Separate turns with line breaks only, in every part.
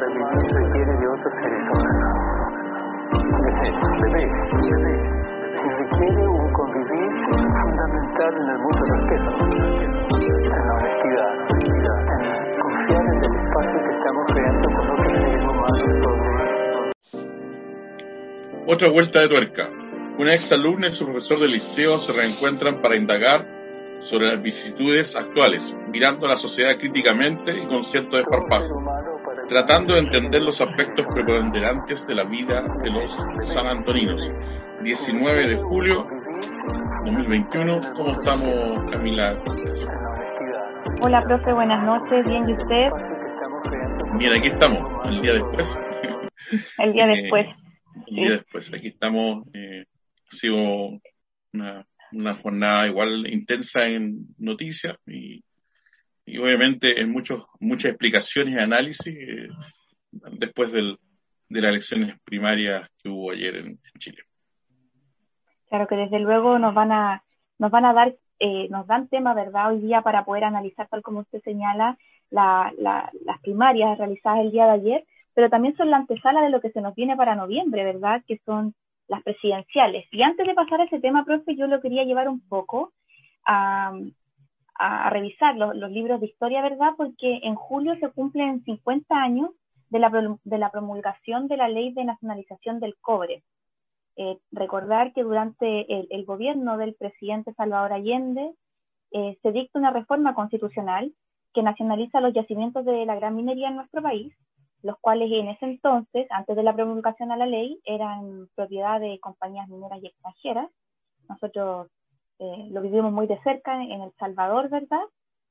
para vivir requiere de otros seres humanos. Bebé, bebé, requiere un convivir fundamental en el mundo respeto, en la honestidad, en confiar en el espacio que estamos creando con otros seres humanos.
Otra vuelta de tuerca. Una ex alumna y su profesor de liceo se reencuentran para indagar sobre las vicisitudes actuales, mirando a la sociedad críticamente y con cierto desparpajo, tratando de entender los aspectos preponderantes de la vida de los sanantoninos. 19 de julio 2021, ¿cómo estamos, Camila?
Hola, profe, buenas noches, bien, ¿y usted?
Bien, aquí estamos, el día después.
El día
Eh,
después.
El día después, aquí estamos, eh, ha sido una, una jornada igual intensa en noticias y, y obviamente en muchos, muchas explicaciones y análisis eh, después del, de las elecciones primarias que hubo ayer en, Chile.
Claro que desde luego nos van a, nos van a dar, eh, nos dan tema, ¿verdad? Hoy día para poder analizar, tal como usted señala, la, la, las primarias realizadas el día de ayer, pero también son la antesala de lo que se nos viene para noviembre, ¿verdad? Que son las presidenciales. Y antes de pasar a ese tema, profe, yo lo quería llevar un poco a, a, revisar los, libros de historia, ¿verdad? Porque en julio se cumplen 50 años de la, promulgación de la ley de nacionalización del cobre. Eh, recordar que durante el, el, gobierno del presidente Salvador Allende eh, se dicta una reforma constitucional que nacionaliza los yacimientos de la gran minería en nuestro país, los cuales en ese entonces, antes de la promulgación a la ley, eran propiedad de compañías mineras y extranjeras. Nosotros eh, lo vivimos muy de cerca en El Salvador, ¿verdad?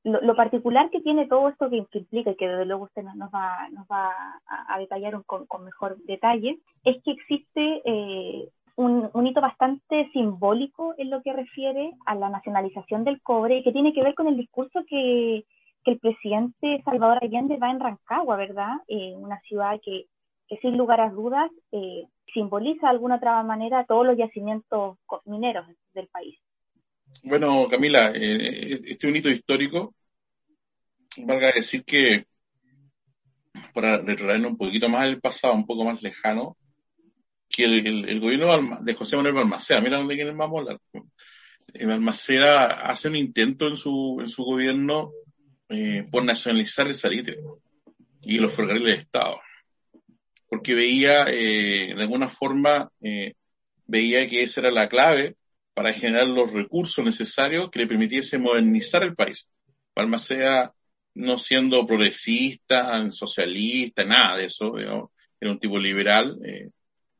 Lo, particular que tiene todo esto que, implica, y que desde luego usted nos, va, nos va a, detallar con, mejor detalle, es que existe eh, un, hito bastante simbólico en lo que refiere a la nacionalización del cobre que tiene que ver con el discurso que, que el presidente Salvador Allende va en Rancagua, ¿verdad? Eh, una ciudad que, que, sin lugar a dudas eh, simboliza de alguna otra manera todos los yacimientos mineros del país.
Bueno, Camila, eh, este es un hito histórico. Valga decir que, para retraernos un poquito más al pasado, un poco más lejano, que el, gobierno de José Manuel Balmaceda, mira dónde quieren vamos a hablar. Balmaceda hace un intento en su, en su gobierno eh, por nacionalizar el salitre y los ferrocarriles de Estado. Porque veía, eh, de alguna forma, eh, veía que esa era la clave para generar los recursos necesarios que le permitiese modernizar el país. Balmaceda, no siendo progresista, socialista, nada de eso, digamos, era un tipo liberal, eh,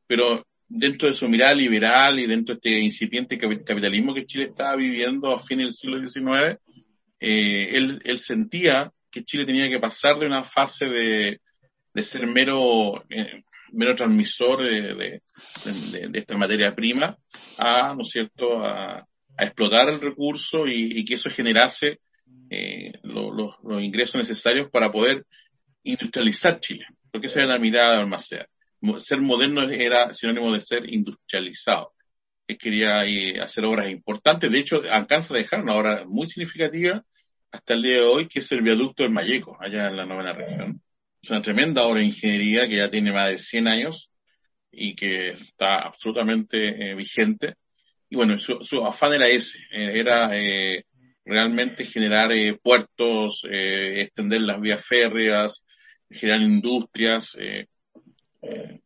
pero dentro de su mirada liberal y dentro de este incipiente capitalismo que Chile estaba viviendo a fines del siglo XIX, eh, él, él, sentía que Chile tenía que pasar de una fase de, de ser mero, eh, mero transmisor de, esta materia prima a, ¿no es cierto?, a, explotar el recurso y, que eso generase eh, lo, lo, los ingresos necesarios para poder industrializar Chile, porque esa era la mirada de Almaceda. Ser moderno era sinónimo de ser industrializado. Él quería eh, hacer obras importantes, de hecho alcanza a dejar una obra muy significativa hasta el día de hoy, que es el viaducto del Mayeco, allá en la novena región. Es una tremenda obra de ingeniería que ya tiene más de 100 años y que está absolutamente eh, vigente. Y bueno, su, su, afán era ese, eh, era eh, realmente generar eh, puertos, extender las vías férreas, generar industrias. En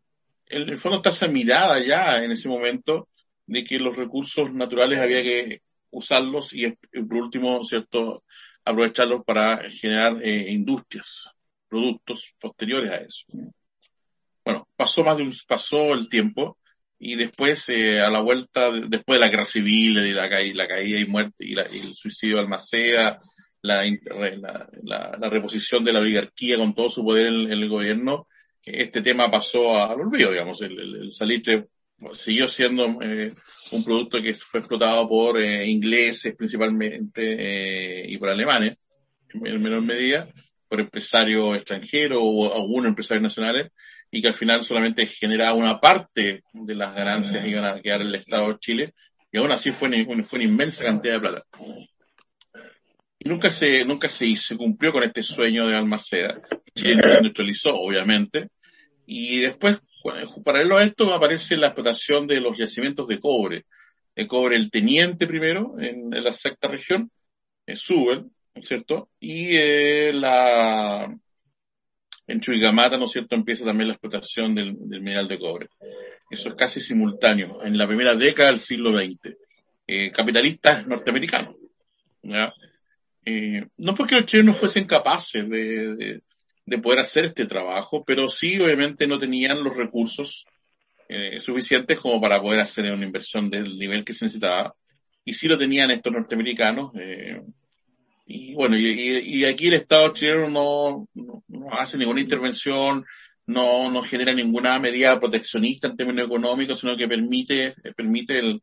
el fondo está esa mirada ya en ese momento de que los recursos naturales había que usarlos y por último, ¿cierto?, aprovecharlos para generar industrias, productos posteriores a eso. Bueno, pasó más de un, pasó el tiempo y después eh, a la vuelta, después de la guerra civil, y la, caída, la caída y muerte y, la, y, el suicidio de Almaceda, la, la, reposición de la oligarquía con todo su poder en, el gobierno, este tema pasó al olvido, digamos, el, el, el salitre siguió siendo eh, un producto que fue explotado por eh, ingleses principalmente eh, y por alemanes en menor medida, por empresarios extranjeros o algunos empresarios nacionales y que al final solamente generaba una parte de las ganancias que iban a quedar en el Estado de Chile y aún así fue, fue una inmensa cantidad de plata. y nunca se, nunca se, se cumplió con este sueño de Almaceda. Chile no se industrializó, obviamente, y después, paralelo a esto, aparece la explotación de los yacimientos de cobre. De cobre el teniente primero en, la sexta región, en Subel, ¿no cierto? Y eh, la, en Chuigamata, ¿no es cierto?, empieza también la explotación del, mineral de cobre. Eso es casi simultáneo, en la primera década del siglo XX. Eh, capitalistas norteamericanos. ¿ya? Eh, no porque los chilenos fuesen capaces de, de, poder hacer este trabajo, pero sí obviamente no tenían los recursos eh, suficientes como para poder hacer una inversión del nivel que se necesitaba. Y sí lo tenían estos norteamericanos. Y bueno, y, aquí el Estado chileno no, no, hace ninguna intervención, no, no genera ninguna medida proteccionista en términos económicos, sino que permite, permite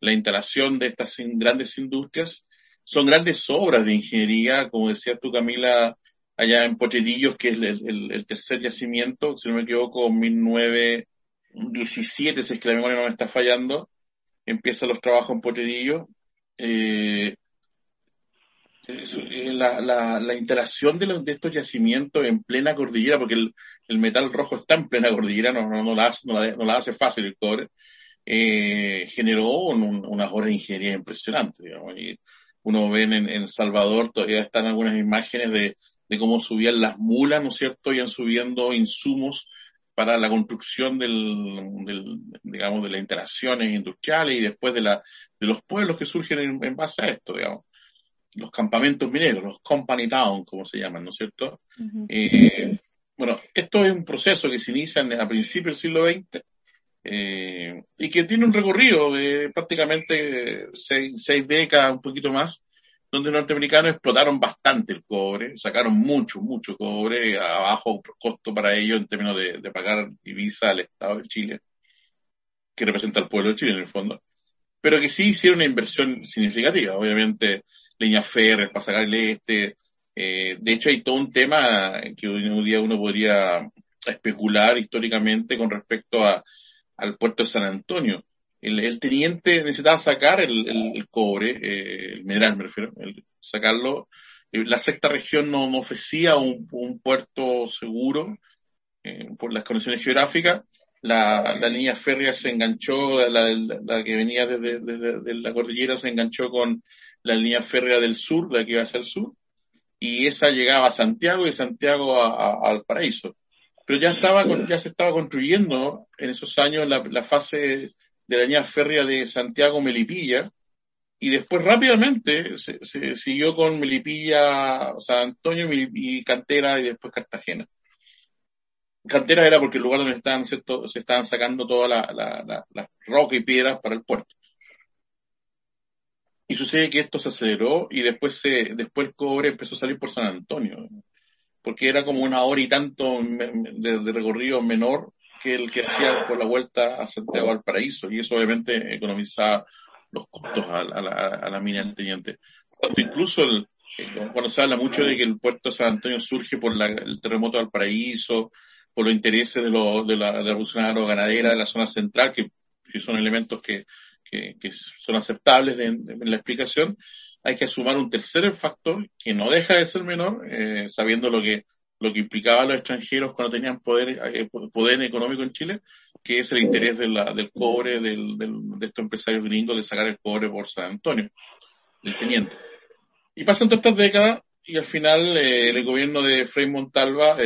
la instalación de estas grandes industrias. Son grandes obras de ingeniería, como decías tú, Camila, allá en Pocherillos, que es el, tercer yacimiento, si no me equivoco, 1917, si es que la memoria no me está fallando, empiezan los trabajos en Pocherillos. Eh, la, la, la, instalación de, de estos yacimientos en plena cordillera, porque el, metal rojo está en plena cordillera, no, no, no, la, hace, no, la, hace fácil el cobre, eh, generó unas horas de ingeniería impresionantes. Digamos, uno ve en, en Salvador, todavía están algunas imágenes de, cómo subían las mulas, ¿no es cierto?, iban subiendo insumos para la construcción del, del, digamos, de las instalaciones industriales y después de, los pueblos que surgen en, en base a esto, digamos los campamentos mineros, los company town, como se llaman, ¿no es cierto? eh, bueno, esto es un proceso que se inicia a principios del siglo XX eh, y que tiene un recorrido de prácticamente seis, seis, décadas, un poquito más, donde los norteamericanos explotaron bastante el cobre, sacaron mucho, mucho cobre a bajo costo para ellos en términos de, de pagar divisa al Estado de Chile, que representa al pueblo de Chile en el fondo, pero que sí hicieron una inversión significativa. Obviamente, líneas férreas para sacar el este. Eh, de hecho, hay todo un tema que en día uno podría especular históricamente con respecto a, al puerto de San Antonio. El, teniente necesitaba sacar el, cobre, eh, el mineral me refiero, sacarlo. Eh, la sexta región no, ofrecía un, puerto seguro por las condiciones geográficas. La, línea férrea se enganchó, la, la, que venía desde, desde la cordillera se enganchó con la línea férrea del sur, la que iba hacia el sur, y esa llegaba a Santiago y Santiago al paraíso. Pero ya estaba, ya se estaba construyendo en esos años la, fase de la línea férrea de Santiago-Melipilla, y después rápidamente se, siguió con Melipilla, San Antonio y Cantera y después Cartagena. Cantera era porque el lugar donde estaban, se estaban sacando toda la, la, la roca y piedras para el puerto. Y sucede que esto se aceleró y después, se, después el cobre empezó a salir por San Antonio, porque era como una hora y tanto de, recorrido menor que el que hacía por la vuelta a Santiago al Paraíso, y eso obviamente economizaba los costos a, la, mina del teniente. Incluso el, eh, cuando se habla mucho de que el puerto de San Antonio surge por el terremoto del Paraíso, por los intereses de, de la, revolución ganadera de la zona central, que, que son elementos que que, son aceptables en, la explicación, hay que sumar un tercer factor que no deja de ser menor, eh, sabiendo lo que lo que implicaba a los extranjeros cuando tenían poder, eh, poder económico en Chile, que es el interés de la, del cobre del, de estos empresarios gringos de sacar el cobre por San Antonio, del teniente. Y pasan todas estas décadas y al final eh, el gobierno de Frei Montalva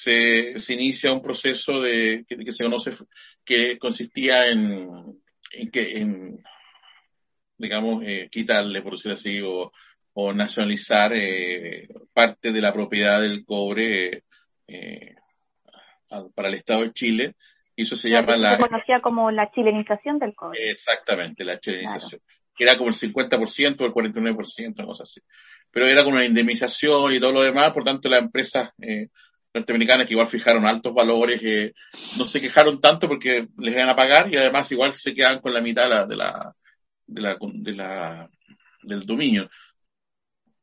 se, se inicia un proceso de, que se conoce, que consistía en en que, en, digamos, eh, quitarle, por decirlo así, o, o nacionalizar eh, parte de la propiedad del cobre eh, para el Estado de Chile. Y eso se llama la...
Se conocía como la chilenización del cobre.
Exactamente, la chilenización. Que era como el 50% o el 49%, cosa así. Pero era con una indemnización y todo lo demás, por tanto las empresas eh, norteamericanas que igual fijaron altos valores, eh, no se quejaron tanto porque les iban a pagar y además igual se quedan con la mitad de la, de la, de la, del dominio.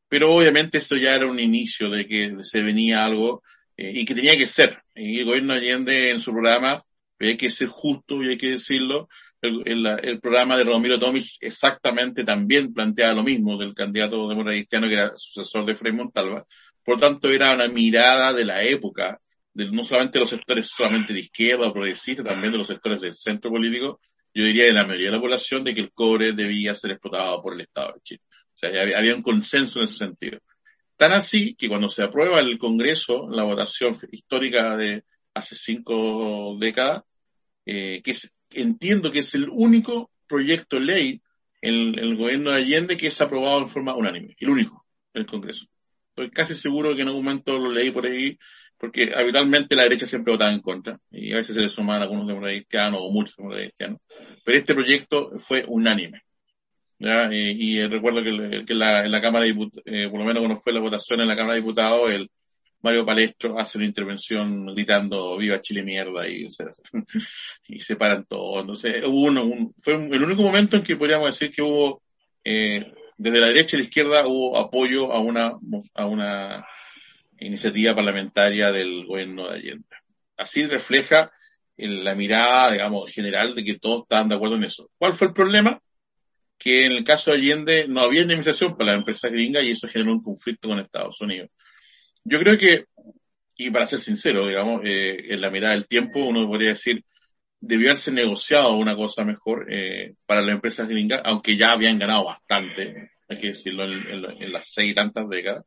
Pero obviamente esto ya era un inicio de que se venía algo eh, y que tenía que ser. Y el gobierno Allende en su programa pero hay que ser justo y hay que decirlo, el, programa de Romero Tomic exactamente también planteaba lo mismo del candidato demócrata cristiano que era sucesor de Frei Montalva. Por tanto, era una mirada de la época, de, no solamente de los sectores solamente de izquierda o progresista, también de los sectores del centro político, yo diría de la mayoría de la población, de que el cobre debía ser explotado por el Estado de Chile. O sea, había un consenso en ese sentido. Tan así que cuando se aprueba el Congreso, la votación histórica de hace cinco décadas, eh, que entiendo que es el único proyecto ley en, el gobierno de Allende que es aprobado en forma unánime, el único en el Congreso. Estoy casi seguro que en algún momento lo leí por ahí, porque habitualmente la derecha siempre votaba en contra, y a veces se le suman algunos demócratas cristianos o muchos demócratas cristianos, pero este proyecto fue unánime. Eh, y recuerdo que, en, la, Cámara de Diputados, eh, por lo menos cuando fue la votación en la Cámara de Diputados, el Mario Palestro hace una intervención gritando viva Chile mierda y, se, y separan todo. Entonces, hubo un, fue el único momento en que podríamos decir que hubo, eh, desde la derecha y la izquierda, hubo apoyo a una, a una iniciativa parlamentaria del gobierno de Allende. Así refleja la mirada, digamos, general de que todos estaban de acuerdo en eso. ¿Cuál fue el problema? que en el caso de Allende no había indemnización para las empresas gringas y eso generó un conflicto con Estados Unidos. Yo creo que, y para ser sincero, digamos, eh, en la mirada del tiempo uno podría decir, debió haberse negociado una cosa mejor eh, para las empresas gringas, aunque ya habían ganado bastante, hay que decirlo, en, las seis y tantas décadas.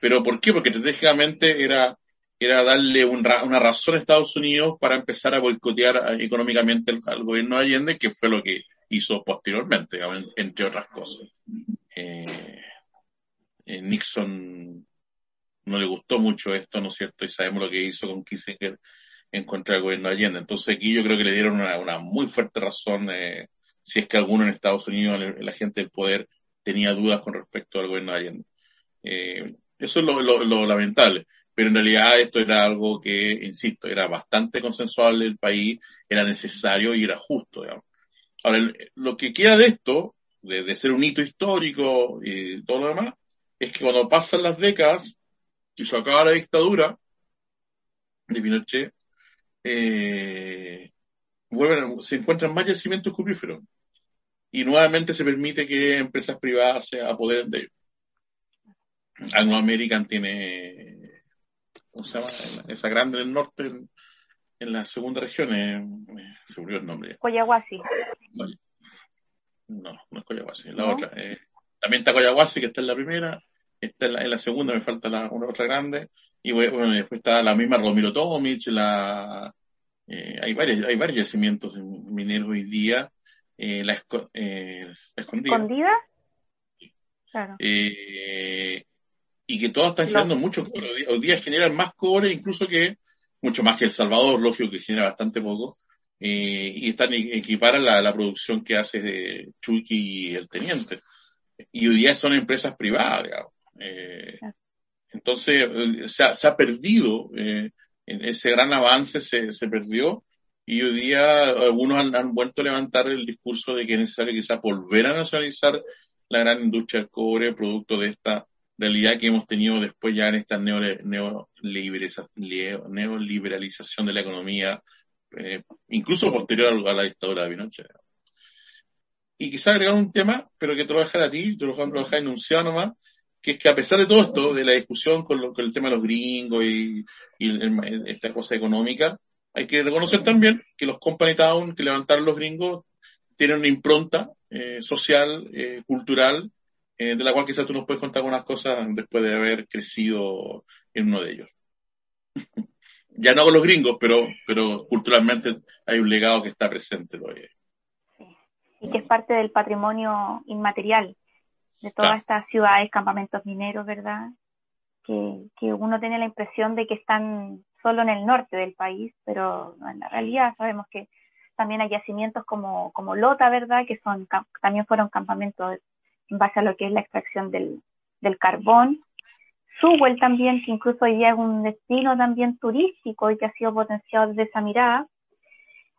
¿Pero por qué? Porque estratégicamente era, era darle una razón a Estados Unidos para empezar a boicotear eh, económicamente al gobierno de Allende, que fue lo que hizo posteriormente, entre otras cosas. Eh, eh, Nixon no le gustó mucho esto, ¿no es cierto? Y sabemos lo que hizo con Kissinger en contra del gobierno de Allende. Entonces aquí yo creo que le dieron una, muy fuerte razón, eh, si es que alguno en Estados Unidos, la gente del poder, tenía dudas con respecto al gobierno de Allende. eso es lo, lamentable. Pero en realidad esto era algo que, insisto, era bastante consensual el país, era necesario y era justo, digamos. Ahora, lo que queda de esto, de, ser un hito histórico y todo lo demás, es que cuando pasan las décadas y se acaba la dictadura de Pinochet, eh, se encuentran más yacimientos cupríferos y nuevamente se permite que empresas privadas se apoderen de ellos. Anglo American tiene, ¿cómo se llama? Esa grande del norte, en la segunda región, eh, se murió el nombre.
Coyahuasi.
No, no es Coyahuasi, es la otra. Eh, también está Coyahuasi, que está en la primera, está en la, segunda, me falta la, una otra grande, y bueno, después está la misma Romero Tomic, la, eh, hay, varios, hay varios yacimientos mineros hoy día, eh, la, eh, escondida.
¿Escondida?
Claro. Eh, y que todas están generando mucho cobre. Hoy día generan más cobre incluso que mucho más que El Salvador, lógico que genera bastante poco, eh, y están equiparan la, la producción que hace de Chucky y el Teniente. Y hoy día son empresas privadas, digamos. Eh, entonces, eh, se ha, perdido, eh, ese gran avance se, se perdió, y hoy día algunos han, vuelto a levantar el discurso de que es necesario quizás volver a nacionalizar la gran industria del cobre, producto de esta realidad que hemos tenido después ya en esta neoliberalización de la economía, eh, incluso posterior a la dictadura de Pinochet. Y quizá agregar un tema, pero que te lo voy a dejar a ti, te lo voy a dejar enunciado nomás, que es que a pesar de todo esto, de la discusión con, lo, con el tema de los gringos y, esta cosa económica, hay que reconocer también que los company town que levantaron los gringos tienen una impronta eh, social, eh, cultural, eh, de la cual quizás tú nos puedes contar unas cosas después de haber crecido en uno de ellos. ya no con los gringos, pero, pero culturalmente hay un legado que está presente todavía.
Sí. Y que es parte del patrimonio inmaterial de todas estas ciudades, campamentos mineros, ¿verdad? Que, que uno tiene la impresión de que están solo en el norte del país, pero en la realidad sabemos que también hay yacimientos como, como Lota, ¿verdad? Que son también fueron campamentos en base a lo que es la extracción del, del carbón. Sewell también, que incluso hoy día es un destino también turístico y que ha sido potenciado desde esa mirada.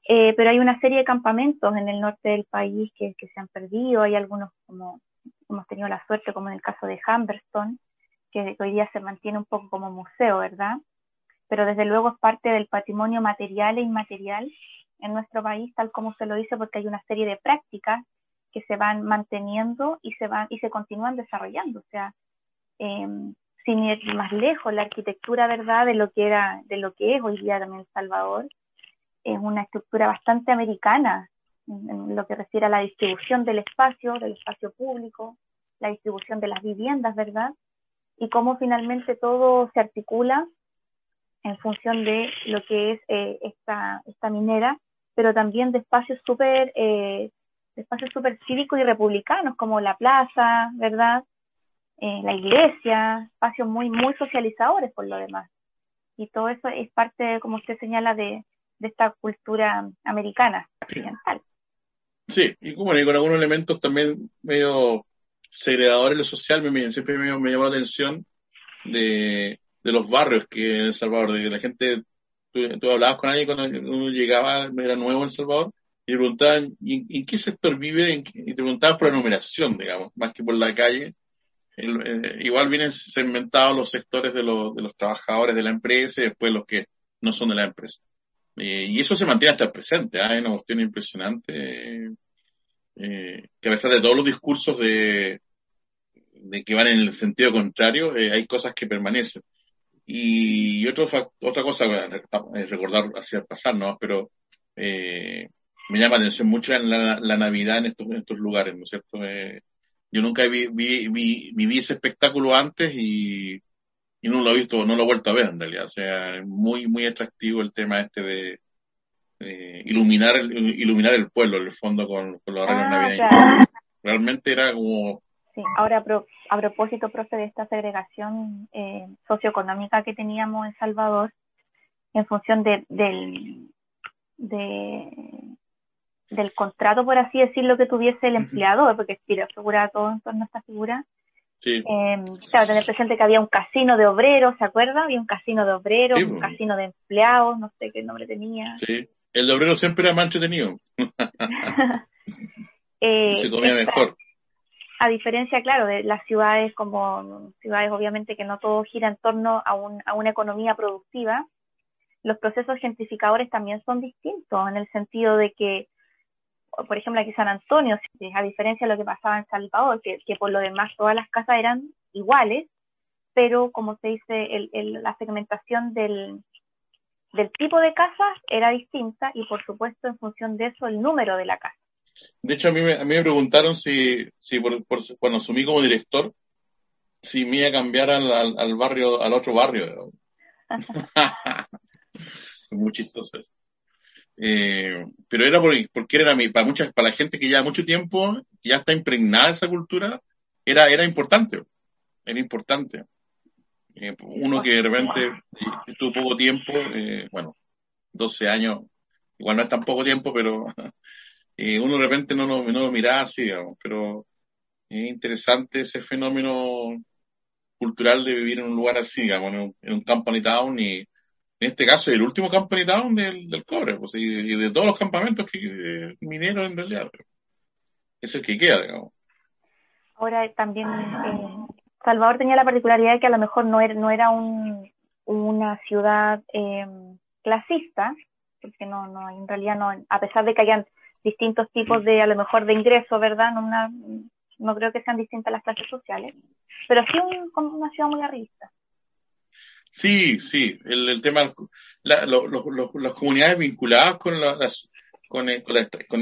Eh, pero hay una serie de campamentos en el norte del país que, que se han perdido. Hay algunos como hemos tenido la suerte, como en el caso de Humberstone, que hoy día se mantiene un poco como museo, ¿verdad? pero desde luego es parte del patrimonio material e inmaterial en nuestro país, tal como se lo dice, porque hay una serie de prácticas que se van manteniendo y se van y se continúan desarrollando. O sea, eh, sin ir más lejos, la arquitectura, verdad, de lo que era, de lo que es hoy día también El Salvador, es una estructura bastante americana en, lo que refiere a la distribución del espacio, del espacio público, la distribución de las viviendas, ¿verdad? Y cómo finalmente todo se articula en función de lo que es eh, esta, esta minera, pero también de espacios súper eh, espacios súper cívicos y republicanos, como la plaza, ¿verdad? Eh, la iglesia, espacios muy, muy socializadores por lo demás. Y todo eso es parte, como usted señala, de, de esta cultura americana, occidental.
Sí, y como con algunos elementos también medio segregadores de lo social, me, siempre me, me, llamó la atención de, los barrios que en El Salvador, de que la gente, tú, hablabas con alguien cuando uno llegaba, era nuevo en El Salvador, y te preguntaban, ¿en, qué sector vive? y te preguntaban por la numeración, digamos, más que por la calle. Eh, igual vienen segmentados los sectores de, los, de los trabajadores de la empresa y después los que no son de la empresa. Eh, y eso se mantiene hasta el presente, hay ¿ah? una cuestión impresionante, eh, que a pesar de todos los discursos de, de que van en el sentido contrario, eh, hay cosas que permanecen. Y otro, otra cosa, recordar hacia el pasar, ¿no? Pero me llama la atención mucho la, la, Navidad en estos, estos lugares, ¿no es cierto? yo nunca vi, vi, vi, viví ese espectáculo antes y y no lo he visto, no lo he vuelto a ver en realidad. O sea, es muy, muy atractivo el tema este de, iluminar, el, iluminar el pueblo, en el fondo, con, con los arreglos ah, navideños. Realmente era como...
Sí, ahora a, propósito, profe, de esta segregación eh, socioeconómica que teníamos en Salvador, en función de, del, de, del contrato, por así decirlo, que tuviese el empleador, porque quiero asegurar todo en torno a esta figura, Sí. Eh, claro, tener presente que había un casino de obreros, ¿se acuerda? Había un casino de obreros, un casino de empleados, no sé qué nombre tenía.
Sí, el de obreros siempre era más entretenido.
eh, Se comía mejor. A diferencia, claro, de las ciudades como ciudades obviamente que no todo gira en torno a, un, a una economía productiva, los procesos gentrificadores también son distintos en el sentido de que por ejemplo, aquí San Antonio, a diferencia de lo que pasaba en Salvador, que, que por lo demás todas las casas eran iguales, pero como se dice, el, el, la segmentación del, del tipo de casa era distinta y por supuesto en función de eso el número de la casa.
De hecho, a mí me, a mí me preguntaron si, si por, cuando asumí como director, si me iba a cambiar al, al, barrio, al otro barrio. Muy chistoso eso. Eh, pero era porque, porque era para muchas, para la gente que ya mucho tiempo ya está impregnada esa cultura, era, era importante, era importante. Eh, uno que de repente estuvo poco tiempo, eh, bueno, 12 años, igual no es tan poco tiempo, pero uno de repente no lo, no lo así, digamos, pero es interesante ese fenómeno cultural de vivir en un lugar así, digamos, en un, en company town y, en este caso el último campamento del, del cobre, pues, y, de todos los campamentos que, eh, mineros en realidad. Eso es que queda, digamos.
Ahora también eh, Salvador tenía la particularidad de que a lo mejor no era, no era un, una ciudad eh, clasista, porque no, no, en realidad no, a pesar de que hayan distintos tipos de, a lo mejor, de ingresos, ¿verdad? No, una, no creo que sean distintas las clases sociales, pero sí un, una ciudad muy arribista.
Sí, sí, el, tema, la, las comunidades vinculadas con las, con el, con,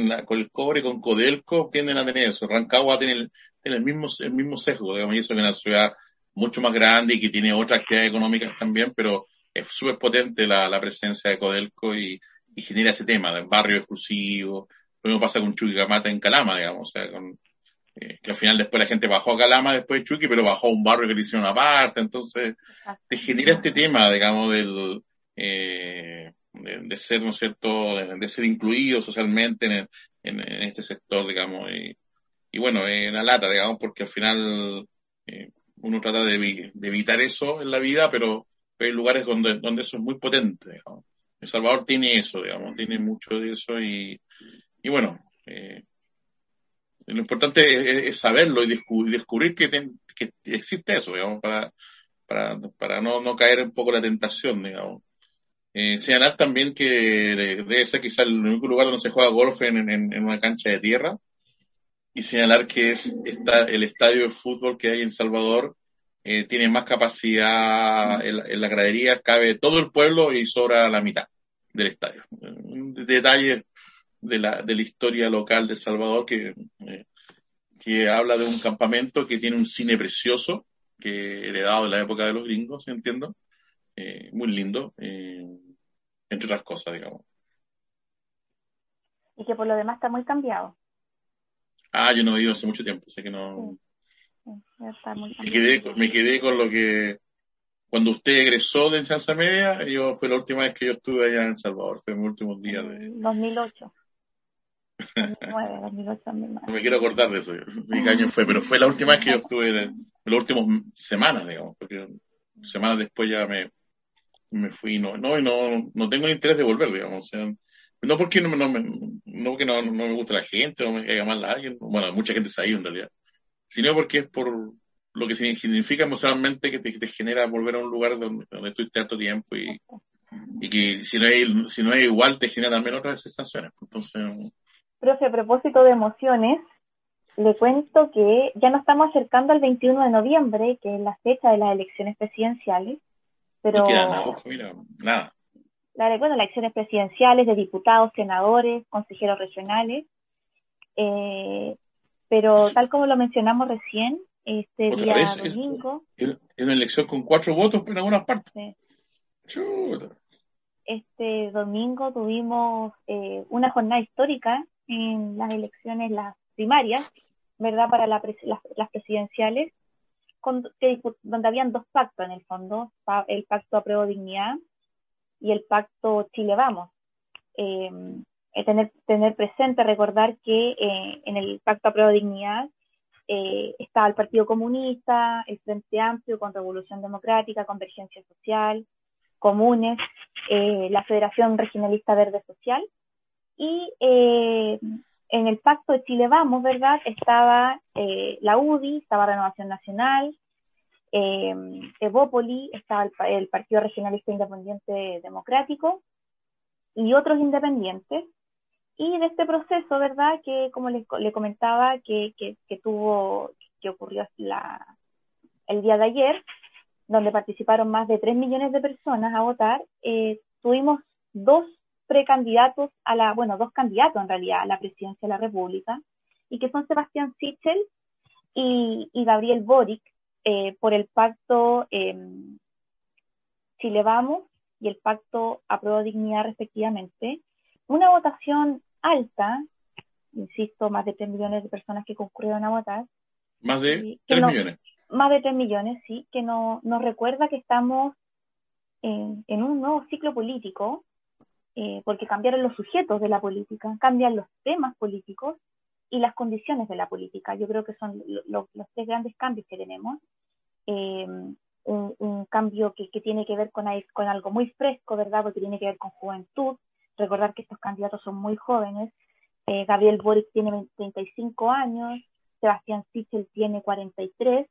la, con, el cobre, con Codelco, tienden a tener eso. Rancagua tiene el, tiene el mismo, el mismo sesgo, digamos, y eso es una ciudad mucho más grande y que tiene otras actividades económicas también, pero es súper potente la, la presencia de Codelco y, y genera ese tema de barrio exclusivo. Lo mismo pasa con Chuquicamata en Calama, digamos, o sea, con, eh, que al final después la gente bajó a Calama después de Chucky, pero bajó a un barrio que le hicieron aparte, entonces te genera este tema, digamos, del, eh, de, ser, ¿no es cierto?, de, ser incluido socialmente en, en, este sector, digamos, y, y bueno, en la lata, digamos, porque al final eh, uno trata de, evitar eso en la vida, pero hay lugares donde, donde eso es muy potente, digamos. El Salvador tiene eso, digamos, tiene mucho de eso y, y bueno, eh, lo importante es, saberlo y descubrir, que, que, existe eso, digamos, para, para, para no, no caer un poco la tentación, digamos. Eh, señalar también que debe ser quizá el único lugar donde se juega golf en, en, una cancha de tierra y señalar que es el estadio de fútbol que hay en Salvador eh, tiene más capacidad en, la gradería, cabe todo el pueblo y sobra la mitad del estadio. Un detalle de la, de la historia local de Salvador que, eh, que habla de un campamento que tiene un cine precioso, que heredado de la época de los gringos, entiendo, eh, muy lindo, entre otras cosas, digamos.
Y que por lo demás está muy cambiado.
Ah, yo no he ido hace mucho tiempo, sé que no... me, quedé, me quedé con lo que cuando usted egresó de enseñanza media, yo fue la última vez que yo estuve allá en El Salvador, fue mis últimos días de...
2008. 2009, 2008,
No me quiero acordar de eso, mi año fue, pero fue la última vez que yo estuve, en las últimas semanas, digamos, porque semanas después ya me, me fui, no, no, no, no tengo el interés de volver, digamos, o sea, no porque no, no, no, porque no, no me gusta la gente, no me caiga mal a alguien, bueno, mucha gente se ha ido en realidad, sino porque es por lo que significa emocionalmente que te, genera volver a un lugar donde, donde estuviste tanto tiempo y, y que si no, es, si no es igual te genera también otras sensaciones. Entonces,
Profe, a propósito de emociones, le cuento que ya nos estamos acercando al 21 de noviembre, que es la fecha de las elecciones presidenciales. Pero,
no queda nada, mira, nada.
La, bueno, las elecciones presidenciales de diputados, senadores, consejeros regionales. Eh, pero tal como lo mencionamos recién, este día domingo.
Es, una elección con cuatro votos en algunas partes.
Este domingo tuvimos eh, una jornada histórica en las elecciones, las primarias, ¿verdad? Para las, presidenciales, donde habían dos pactos en el fondo, el pacto Apruebo Dignidad y el pacto Chile Vamos. Em, eh, tener, tener presente, recordar que eh, en el pacto Apruebo Dignidad eh, estaba el Partido Comunista, el Frente Amplio con Revolución Democrática, Convergencia Social, Comunes, eh, la Federación Regionalista Verde Social, y eh, en el pacto de Chile Vamos, ¿verdad? Estaba eh, la UDI, estaba Renovación Nacional, eh, Evópoli, estaba el, Partido Regionalista Independiente Democrático y otros independientes. Y de este proceso, ¿verdad? Que como le, comentaba, que, que, tuvo, que ocurrió la, el día de ayer, donde participaron más de 3 millones de personas a votar, tuvimos dos precandidatos a la, bueno, dos candidatos en realidad a la presidencia de la República, y que son Sebastián Sichel y, Gabriel Boric, eh, por el pacto eh, Chile Vamos y el pacto Apruebo Dignidad respectivamente. Una votación alta, insisto, más de 3 millones de personas que concurrieron a votar.
Más de 3 millones.
Más de 3 millones, sí, que no, nos recuerda que estamos en, en un nuevo ciclo político eh, porque cambiaron los sujetos de la política, cambian los temas políticos y las condiciones de la política. Yo creo que son los tres grandes cambios que tenemos. Eh, un, cambio que, tiene que ver con, algo muy fresco, ¿verdad? Porque tiene que ver con juventud. Recordar que estos candidatos son muy jóvenes. Eh, Gabriel Boric tiene 35 años, Sebastián Sichel tiene 43.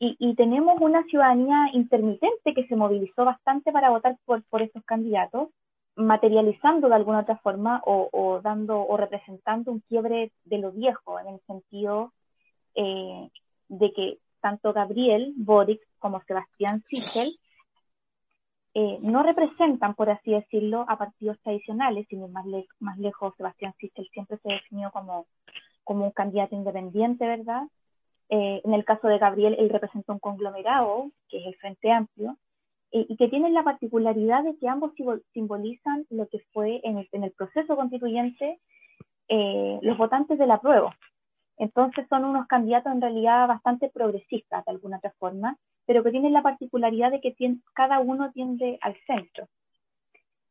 Y, y, tenemos una ciudadanía intermitente que se movilizó bastante para votar por, por estos candidatos materializando de alguna otra forma o, dando o representando un quiebre de lo viejo en el sentido eh, de que tanto Gabriel Boric como Sebastián Sichel eh, no representan, por así decirlo, a partidos tradicionales, sino más, más lejos, Sebastián Sichel siempre se definió como, como un candidato independiente, ¿verdad? Eh, en el caso de Gabriel, él representa un conglomerado, que es el Frente Amplio, y que tienen la particularidad de que ambos simbolizan lo que fue en el, proceso constituyente eh, los votantes de la prueba. Entonces son unos candidatos en realidad bastante progresistas de alguna otra forma, pero que tienen la particularidad de que cada uno tiende al centro.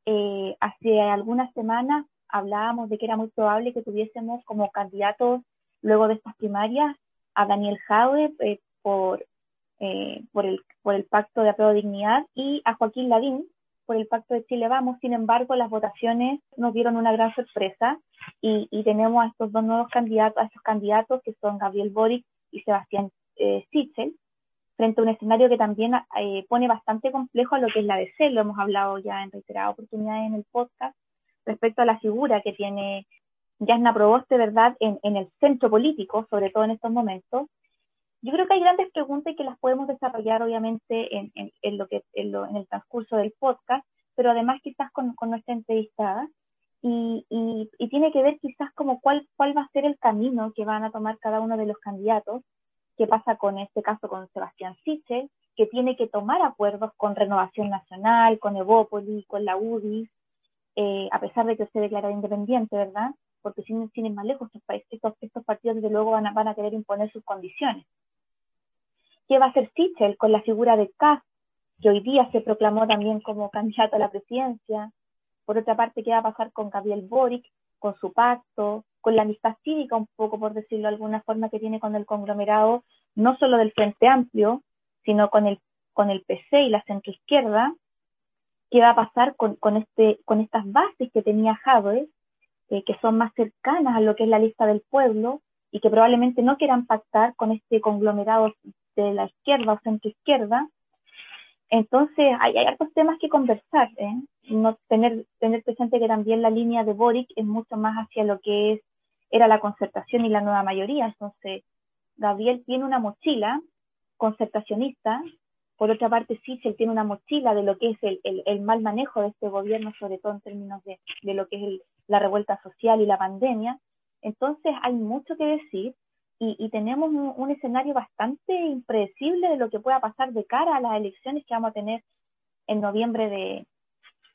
Eh, hace algunas semanas hablábamos de que era muy probable que tuviésemos como candidatos luego de estas primarias a Daniel Jaue eh, por eh, por, el, por el Pacto de Apruebo Dignidad y a Joaquín Ladín por el Pacto de Chile Vamos. Sin embargo, las votaciones nos dieron una gran sorpresa y, tenemos a estos dos nuevos candidatos, a estos candidatos que son Gabriel Boric y Sebastián eh, Sichel, frente a un escenario que también eh, pone bastante complejo a lo que es la DC, lo hemos hablado ya en reiteradas oportunidades en el podcast, respecto a la figura que tiene Yasna Proboste, ¿verdad?, en, en el centro político, sobre todo en estos momentos. Yo creo que hay grandes preguntas que las podemos desarrollar, obviamente, en, lo que, en, lo, en, el transcurso del podcast, pero además quizás con, nuestra entrevistada. Y, y, y, tiene que ver quizás como cuál, cuál va a ser el camino que van a tomar cada uno de los candidatos, qué pasa con este caso con Sebastián Sichel, que tiene que tomar acuerdos con Renovación Nacional, con Evópolis, con la UDI, eh, a pesar de que se declara independiente, ¿verdad? Porque sin, sin ir más lejos, estos, estos, estos partidos desde luego van a querer imponer sus condiciones. ¿Qué va a hacer Sichel con la figura de Kass, que hoy día se proclamó también como candidato a la presidencia? Por otra parte, ¿qué va a pasar con Gabriel Boric, con su pacto, con la amistad cívica, un poco por decirlo de alguna forma, que tiene con el conglomerado, no solo del Frente Amplio, sino con el, con el PC y la centroizquierda? ¿Qué va a pasar con, con, este, con estas bases que tenía Jadwe, eh, que son más cercanas a lo que es la lista del pueblo y que probablemente no quieran pactar con este conglomerado de la izquierda o centroizquierda? Entonces, hay, hay hartos temas que conversar, ¿eh? No tener, tener presente que también la línea de Boric es mucho más hacia lo que es, era la concertación y la nueva mayoría. Entonces, Gabriel tiene una mochila concertacionista por otra parte, se tiene una mochila de lo que es el, el, mal manejo de este gobierno, sobre todo en términos de, de lo que es la revuelta social y la pandemia. Entonces, hay mucho que decir y, tenemos un, un, escenario bastante impredecible de lo que pueda pasar de cara a las elecciones que vamos a tener en noviembre de,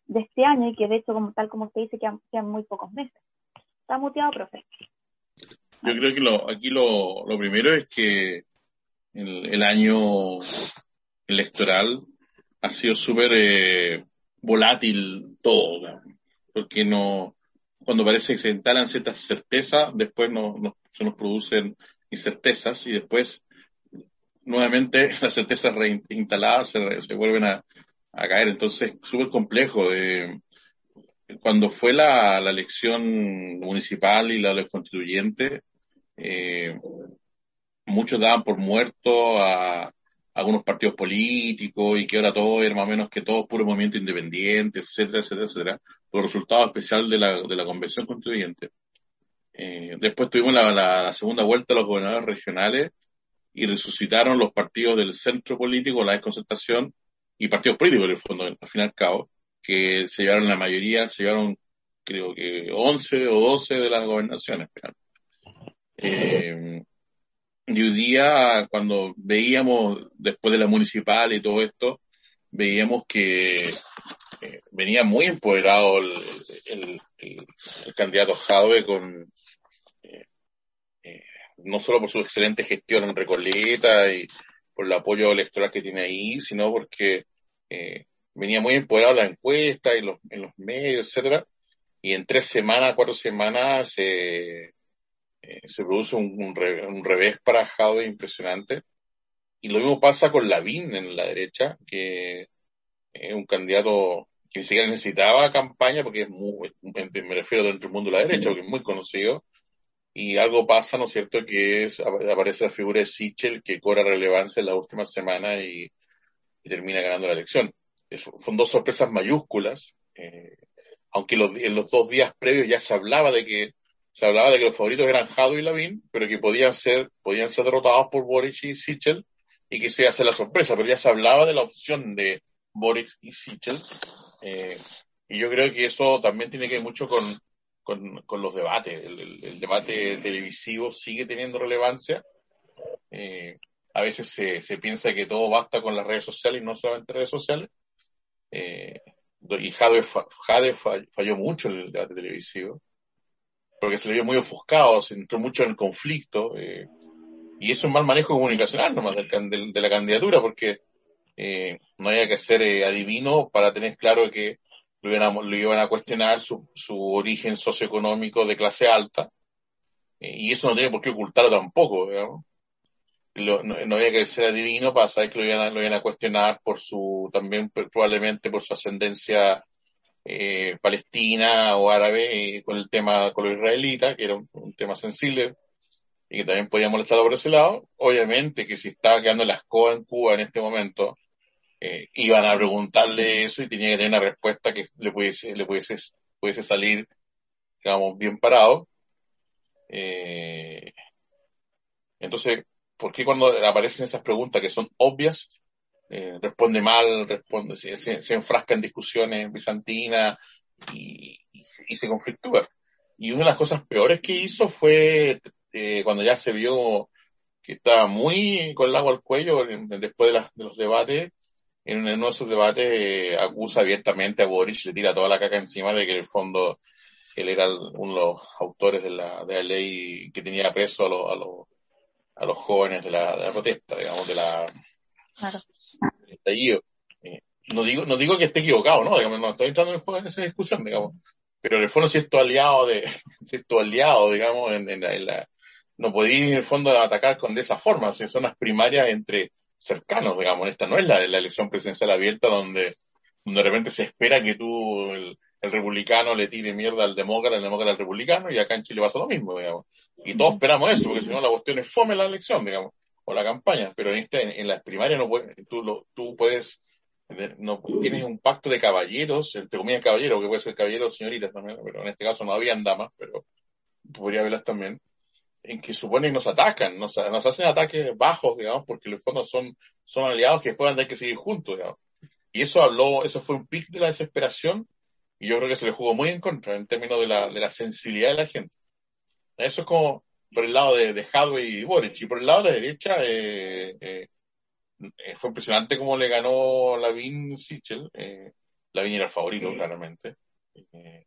de este año y que de hecho, como tal como usted dice, quedan, quedan muy pocos meses. Está muteado, profe.
Yo creo que lo, aquí lo, lo primero es que el, el año electoral ha sido súper eh, volátil todo, porque no, cuando parece que se instalan ciertas certezas, después no, no, se nos producen incertezas y después nuevamente las certezas reinstaladas se, se vuelven a, caer. Entonces, súper complejo. de cuando fue la, elección municipal y la de los constituyentes, eh, muchos daban por muerto a, algunos partidos políticos y que ahora todo era más o menos que todo puro movimiento independiente, etcétera, etcétera, etcétera, por resultado especial de la, de la convención constituyente. Eh, después tuvimos la, segunda vuelta de los gobernadores regionales y resucitaron los partidos del centro político, la desconcertación y partidos políticos, en el fondo, al fin y al cabo, que se llevaron la mayoría, se llevaron creo que 11 o 12 de las gobernaciones. Eh, y hoy día, cuando veíamos, después de la municipal y todo esto, veíamos que venía muy empoderado el, candidato Jadwe con, eh, eh, no solo por su excelente gestión en Recoleta y por el apoyo electoral que tiene ahí, sino porque eh, venía muy empoderado la encuesta y los, en los medios, etcétera, y en tres semanas, cuatro semanas, eh, se produce un, re, un, revés para Jaude impresionante. Y lo mismo pasa con Lavín en la derecha, que es un candidato que ni siquiera necesitaba campaña porque es muy, me refiero dentro del mundo de la derecha, porque es muy conocido. Y algo pasa, ¿no es cierto?, que es, aparece la figura de Sichel que cobra relevancia en la última semana y, y termina ganando la elección. Eso, son dos sorpresas mayúsculas, eh, aunque los, en los dos días previos ya se hablaba de que se hablaba de que los favoritos eran Jado y Lavín, pero que podían ser, podían ser derrotados por Boric y Sichel, y que se iba a ser la sorpresa, pero ya se hablaba de la opción de Boric y Sichel, eh, y yo creo que eso también tiene que ver mucho con, con, los debates. El, debate televisivo sigue teniendo relevancia. Eh, a veces se, se, piensa que todo basta con las redes sociales y no solamente redes sociales. Eh, y Jade, Jade falló mucho en el debate televisivo porque se le vio muy ofuscado, se entró mucho en el conflicto, eh, y es un mal manejo comunicacional nomás del, del, de la candidatura, porque eh, no había que ser eh, adivino para tener claro que lo iban a, lo iban a cuestionar su, su origen socioeconómico de clase alta, y eso no tiene por qué ocultarlo tampoco. Lo, no, había que ser adivino para saber que lo iban, a, lo iban a cuestionar por su, también probablemente por su ascendencia eh, palestina o árabe eh, con el tema con los israelitas, que era un, tema sensible. y que también podía molestarlo por ese lado. Obviamente que si estaba quedando la escoba en Cuba en este momento, eh, iban a preguntarle eso y tenía que tener una respuesta que le pudiese, le pudiese, pudiese salir, digamos, bien parado. Eh, entonces, ¿por qué cuando aparecen esas preguntas que son obvias, eh, responde mal, responde, se, se, enfrasca en discusiones bizantinas y, y, se conflictúa? Y una de las cosas peores que hizo fue eh, cuando ya se vio que estaba muy con el agua al cuello después de, de los debates, en uno de esos debates eh, acusa abiertamente a Boris, le tira toda la caca encima de que en el fondo él era uno de los autores de la, de la ley que tenía preso a, los a, los a los jóvenes de la, de la protesta, digamos, de la, claro. del estallido. Eh, no digo, no digo que esté equivocado, ¿no? Digamos, no estoy entrando en, juego en esa discusión, digamos. Pero en el fondo si esto aliado de, si esto aliado, digamos, en, en, la, en la, no podéis en el fondo atacar con de esa forma, o sea, son las primarias entre cercanos, digamos, esta no es la, la elección presidencial abierta donde, donde de repente se espera que tú, el, el republicano le tire mierda al demócrata, el demócrata al republicano, y acá en Chile pasa lo mismo, digamos. Y todos esperamos eso, porque si no la cuestión es fome la elección, digamos, o la campaña, pero en este, en, en las primarias no puedes, tú, lo, tú puedes, no tienes un pacto de caballeros, entre comillas caballeros, que puede ser caballeros señoritas también, pero en este caso no habían damas, pero podría haberlas también, en que supone que nos atacan, nos, nos hacen ataques bajos, digamos, porque en el fondo son, son aliados que después hay que seguir juntos, digamos. Y eso habló, eso fue un pic de la desesperación, y yo creo que se le jugó muy en contra en términos de la, de la sensibilidad de la gente. Eso es como por el lado de, de Hadwe y Boric, y por el lado de la derecha, eh, eh, fue impresionante cómo le ganó Lavín Sichel, eh, Lavín era el favorito, claramente. Eh,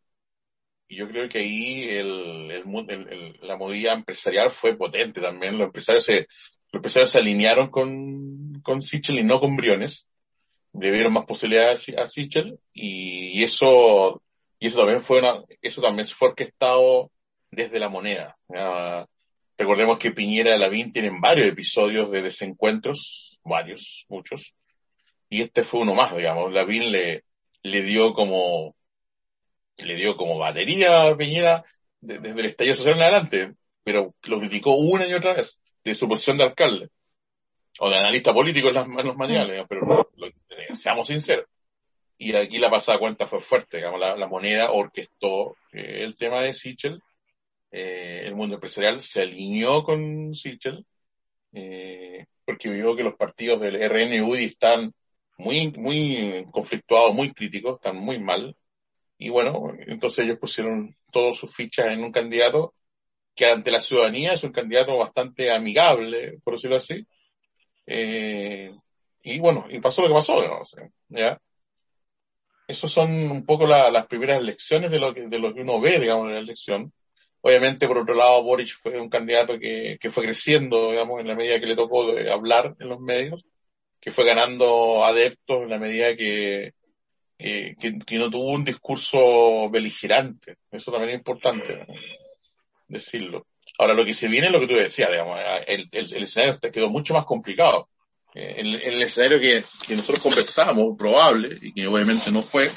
y yo creo que ahí el, el, la movida empresarial fue potente también. Los empresarios se, los empresarios se alinearon con, con Sichel y no con Briones. Le dieron más posibilidades a Sichel y, eso, y eso también fue una, eso también fue orquestado desde la moneda. Uh, recordemos que Piñera y Lavín tienen varios episodios de desencuentros, varios, muchos. Y este fue uno más, digamos. Lavín le, le dio como, le dio como batería a Piñera desde el estallido social en adelante, pero lo criticó una y otra vez de su posición de alcalde. O de analista político en, las, en los manuales, pero lo, seamos sinceros. Y aquí la pasada cuenta fue fuerte, digamos, la, la moneda orquestó eh, el tema de Sichel, eh, el mundo empresarial se alineó con Sichel, eh, porque vio que los partidos del RN y UDI están muy, muy conflictuados, muy críticos, están muy mal, y bueno, entonces ellos pusieron todas sus fichas en un candidato que ante la ciudadanía es un candidato bastante amigable, por decirlo así. Eh, y bueno, y pasó lo que pasó, digamos, ¿ya? Esas son un poco la, las primeras lecciones de lo, que, de lo que uno ve, digamos, en la elección. Obviamente, por otro lado, Boric fue un candidato que, que fue creciendo, digamos, en la medida que le tocó hablar en los medios, que fue ganando adeptos en la medida que, eh, que, no tuvo un discurso beligerante. Eso también es importante decirlo. Ahora, lo que se viene es lo que tú decías, digamos, el, escenario quedó mucho más complicado. Eh, el, escenario que, nosotros conversamos, probable, y que obviamente no fue,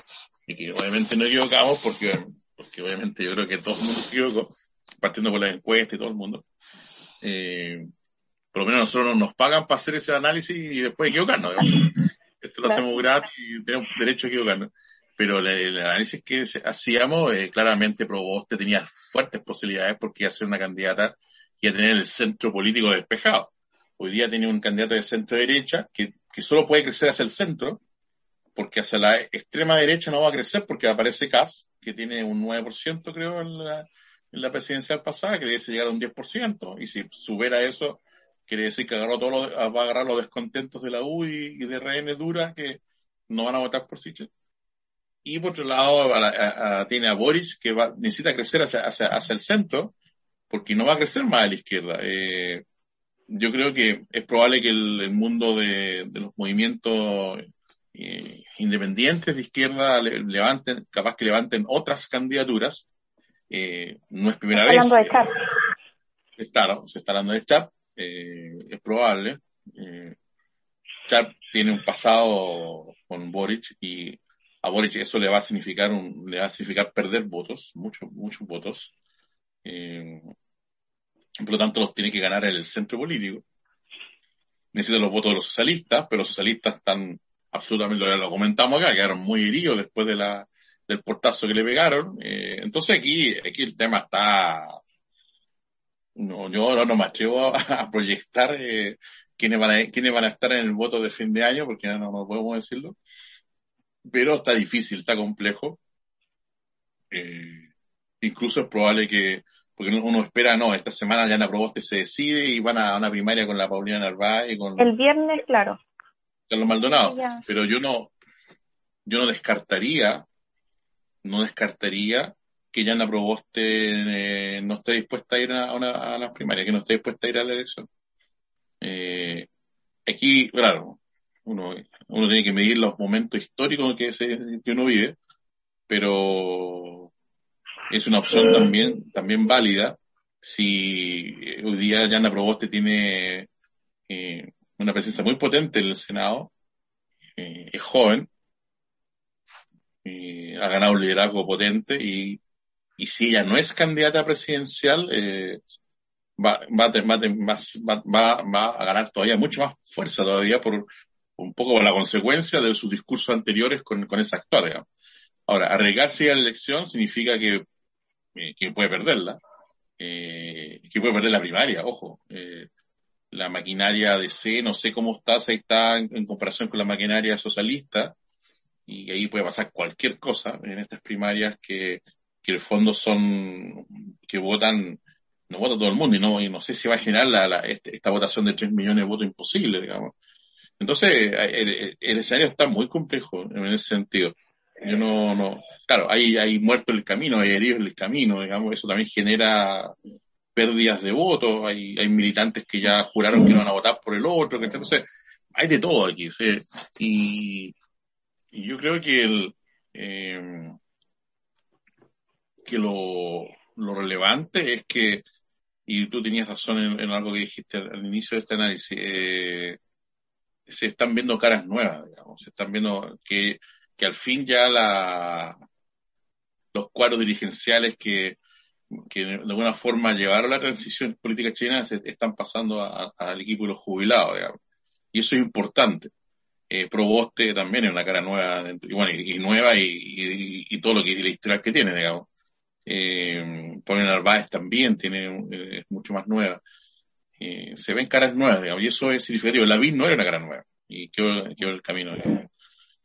y que obviamente no equivocamos, porque, porque obviamente yo creo que todo el mundo se equivocó, partiendo por la encuesta y todo el mundo. Eh, por lo menos nosotros nos pagan para hacer ese análisis y después equivocarnos. Digamos. Lo claro. hacemos gratis y tenemos derecho a equivocarnos. Pero el, el análisis que hacíamos, eh, claramente Proboste tenía fuertes posibilidades porque iba a ser una candidata que iba a tener el centro político despejado. Hoy día tiene un candidato de centro derecha que, que solo puede crecer hacia el centro, porque hacia la extrema derecha no va a crecer porque aparece CAS, que tiene un 9% creo en la, en la presidencial pasada, que debe llegar a un 10%, y si supera eso, quiere decir que agarró todo lo, va a agarrar los descontentos de la U y, y de RN dura que no van a votar por Sichel. Y por otro lado, a a, a, tiene a Boris que va, necesita crecer hacia, hacia, hacia, el centro porque no va a crecer más a la izquierda. Eh, yo creo que es probable que el, el mundo de, de, los movimientos eh, independientes de izquierda le, levanten, capaz que levanten otras candidaturas. Eh, no es primera
está
vez.
Hablando de chat.
Está, se está hablando de chat eh, es probable. Eh, tiene un pasado con Boric y a Boric eso le va a significar un, le va a significar perder votos, muchos, muchos votos. Eh, por lo tanto los tiene que ganar el centro político. Necesita los votos de los socialistas, pero los socialistas están absolutamente, lo, comentamos acá, quedaron muy heridos después de la, del portazo que le pegaron. Eh, entonces aquí, aquí el tema está, no, yo no, me atrevo a, proyectar eh, quiénes, van a, quiénes van a estar en el voto de fin de año, porque no, no podemos decirlo. Pero está difícil, está complejo. Eh, incluso es probable que, porque uno espera, no, esta semana ya aprobó este se decide y van a una primaria con la Paulina Narváez y con...
El viernes, claro.
Carlos Maldonado. Pero yo no, yo no descartaría, no descartaría que Yana Proboste eh, no esté dispuesta a ir a, una, a las primarias, que no esté dispuesta a ir a la elección. Eh, aquí, claro, uno, uno tiene que medir los momentos históricos que, se, que uno vive, pero es una opción también, también válida si hoy día Yana Proboste tiene eh, una presencia muy potente en el Senado, eh, es joven, ha ganado un liderazgo potente y, y si ella no es candidata presidencial, eh, va, va, va, va, a ganar todavía mucho más fuerza todavía por un poco por la consecuencia de sus discursos anteriores con, con esa actor. Ahora, arriesgarse a la elección significa que, eh, que puede perderla, eh, que puede perder la primaria, ojo. Eh, la maquinaria de C, no sé cómo está, si está en, comparación con la maquinaria socialista, y ahí puede pasar cualquier cosa en estas primarias que, que el fondo son, que votan, no vota todo el mundo, y no, y no sé si va a generar la, este, esta votación de 3 millones de votos imposible, digamos. Entonces, el, el, escenario está muy complejo en ese sentido. Yo no, no, claro, hay, hay muertos en el camino, hay heridos en el camino, digamos, eso también genera pérdidas de votos, hay, hay militantes que ya juraron que no van a votar por el otro, que entonces hay de todo aquí, ¿sí? y, y, yo creo que el eh, que lo, lo relevante es que, y tú tenías razón en, algo que dijiste al, inicio de este análisis, eh, se están viendo caras nuevas, digamos, se están viendo que, que al fin ya la, los cuadros dirigenciales que, que de alguna forma llevaron la transición política chilena se están pasando al equipo de los jubilados, digamos. Y eso es importante. Eh, Proboste también es una cara nueva, y bueno, y, nueva y, y, todo lo que la historia que tiene, digamos. Eh, Paulina Narváez también tiene, eh, es mucho más nueva. Eh, se ven caras nuevas, digamos, y eso es significativo. La BIN no era una cara nueva, y quedó, quedó el camino,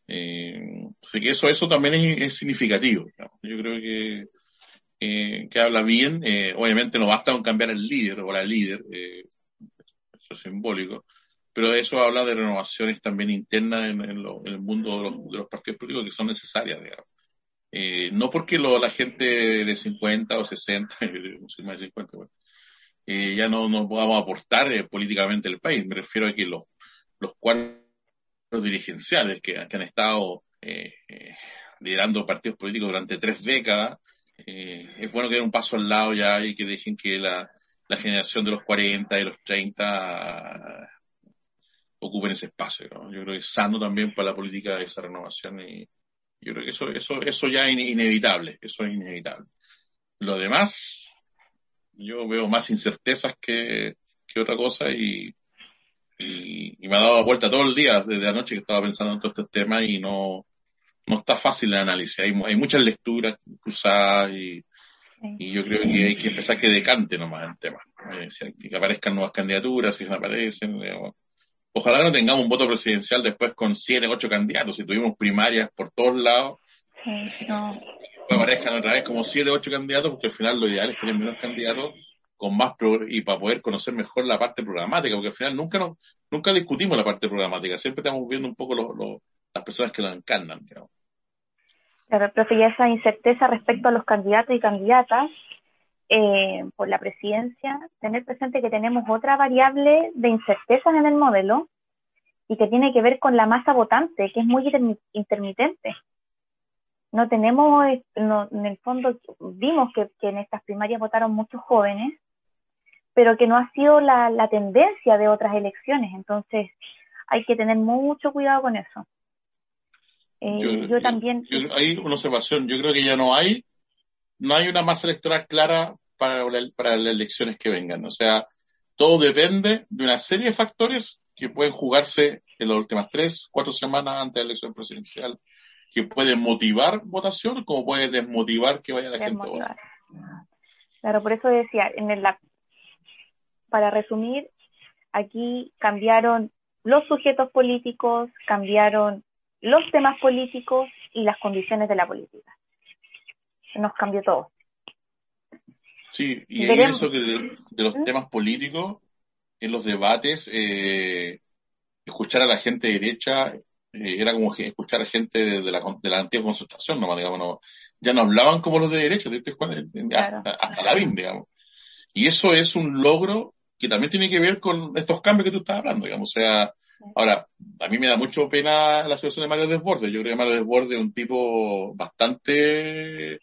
Eh, así que eso, eso también es, significativo, Yo creo que, que habla bien. Obviamente no basta con cambiar el líder o la líder, eso es simbólico, pero eso habla de renovaciones también internas en, el mundo de los, de los, partidos políticos que son necesarias, digamos. Eh, no porque lo, la gente de 50 o 60, más de 50, eh, ya no, no podamos aportar eh, políticamente el país. Me refiero a que los, los cuadros dirigenciales que, han estado eh, liderando partidos políticos durante tres décadas, es bueno que den un paso al lado ya y que dejen que la, la generación de los 40 y los 30 ocupen ese espacio. Yo creo que es sano también para la política esa renovación y, yo creo que eso, eso, eso ya es inevitable, eso es inevitable. Lo demás, yo veo más incertezas que, que otra cosa y, y, me ha dado vuelta todo el día desde anoche que estaba pensando en todos estos temas y no, no está fácil el análisis. Hay, hay muchas lecturas cruzadas y, y yo creo que hay que empezar que decante nomás el tema. Eh, que aparezcan nuevas candidaturas, si no aparecen, Ojalá no tengamos un voto presidencial después con siete, ocho candidatos. Si tuvimos primarias por todos lados,
sí, no.
aparezcan otra vez como siete, ocho candidatos, porque al final lo ideal es tener menos candidatos con más y para poder conocer mejor la parte programática, porque al final nunca nos, nunca discutimos la parte programática, siempre estamos viendo un poco las personas que la encarnan. Digamos.
Claro, profe, y esa incerteza respecto a los candidatos y candidatas eh, por la presidencia, tener presente que tenemos otra variable de incertezas en el modelo y que tiene que ver con la masa votante, que es muy intermitente. No tenemos, no, en el fondo, vimos que, en estas primarias votaron muchos jóvenes, pero que no ha sido la, la tendencia de otras elecciones. Entonces, hay que tener mucho cuidado con eso.
Eh, yo, también. hay una observación. Yo creo que ya no hay no hay una masa electoral clara para, para las elecciones que vengan. O sea, todo depende de una serie de factores que pueden jugarse en las últimas tres, cuatro semanas antes de la elección presidencial, que pueden motivar votación, como puede desmotivar que vaya la gente a votar.
Claro, por eso decía, en el, para resumir, aquí cambiaron los sujetos políticos, cambiaron los temas políticos y las condiciones de la política. Nos cambió todo.
Sí, y eso que de, los ¿Mm? temas políticos, en los debates, eh, escuchar a la gente derecha eh, era como escuchar a gente de, la, de la antigua consultación, ¿no? digamos, ya no hablaban como los de derecha, hasta, hasta la BIM, digamos. Y eso es un logro que también tiene que ver con estos cambios que tú estás hablando, digamos. O sea, ahora, a mí me da mucho pena la situación de Mario Desbordes. Yo creo que Mario Desbordes es un tipo bastante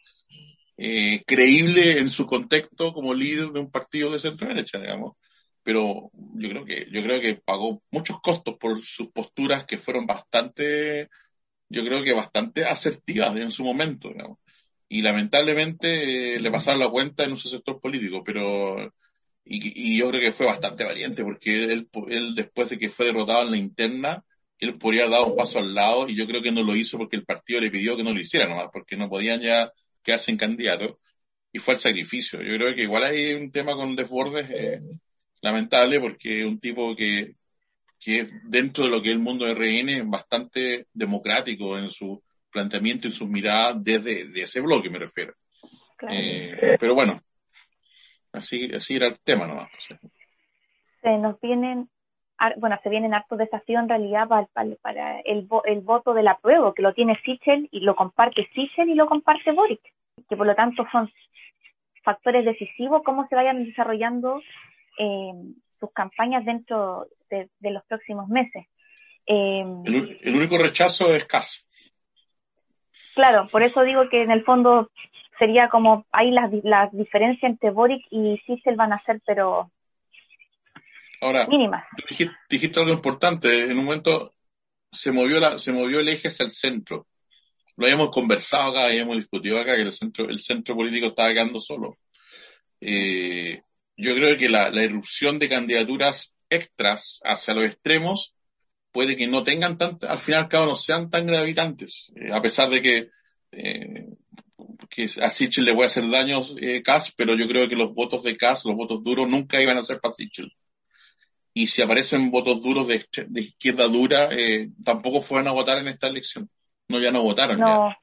eh, creíble en su contexto como líder de un partido de centro derecha, digamos. Pero yo creo que, yo creo que pagó muchos costos por sus posturas que fueron bastante, yo creo que bastante asertivas en su momento, digamos. Y lamentablemente eh, le pasaron la cuenta en su sector político, pero y, yo creo que fue bastante valiente porque él, él después de que fue derrotado en la interna, él podría haber un paso al lado y yo creo que no lo hizo porque el partido le pidió que no lo hiciera nomás, porque no podían ya quedarse candidato y fue el sacrificio. Yo creo que igual hay un tema con Desbordes eh, lamentable porque es un tipo que, que dentro de lo que es el mundo de RN es bastante democrático en su planteamiento y sus miradas desde de ese bloque, me refiero. Eh, pero bueno, Así, así era el tema nomás.
Pues, se nos vienen, bueno, se vienen hartos desafíos en realidad para, para, el, el voto del apruebo, que lo tiene Sichel y lo comparte Sichel y lo comparte Boric, que por lo tanto son factores decisivos cómo se vayan desarrollando eh, sus campañas dentro de, los próximos meses.
Eh, el, único rechazo es caso
Claro, por eso digo que en el fondo sería como ahí las la diferencias entre Boric y Cicel van a ser, pero
Ahora,
mínimas.
Dijiste, dijiste, algo importante. En un momento se movió, la, se movió el eje hacia el centro. Lo habíamos conversado acá, habíamos discutido acá que el centro, el centro político estaba quedando solo. Eh, yo creo que la, la irrupción de candidaturas extras hacia los extremos puede que no tengan tanto, al final al no sean tan gravitantes, eh, a pesar de que eh, que a Sichel le voy a hacer daños eh, pero yo creo que los votos de Kass, los votos duros, nunca iban a ser para Sichel. Y si aparecen votos duros de, izquierda dura, eh, tampoco fueron a votar en esta elección. No, ya no votaron.
No,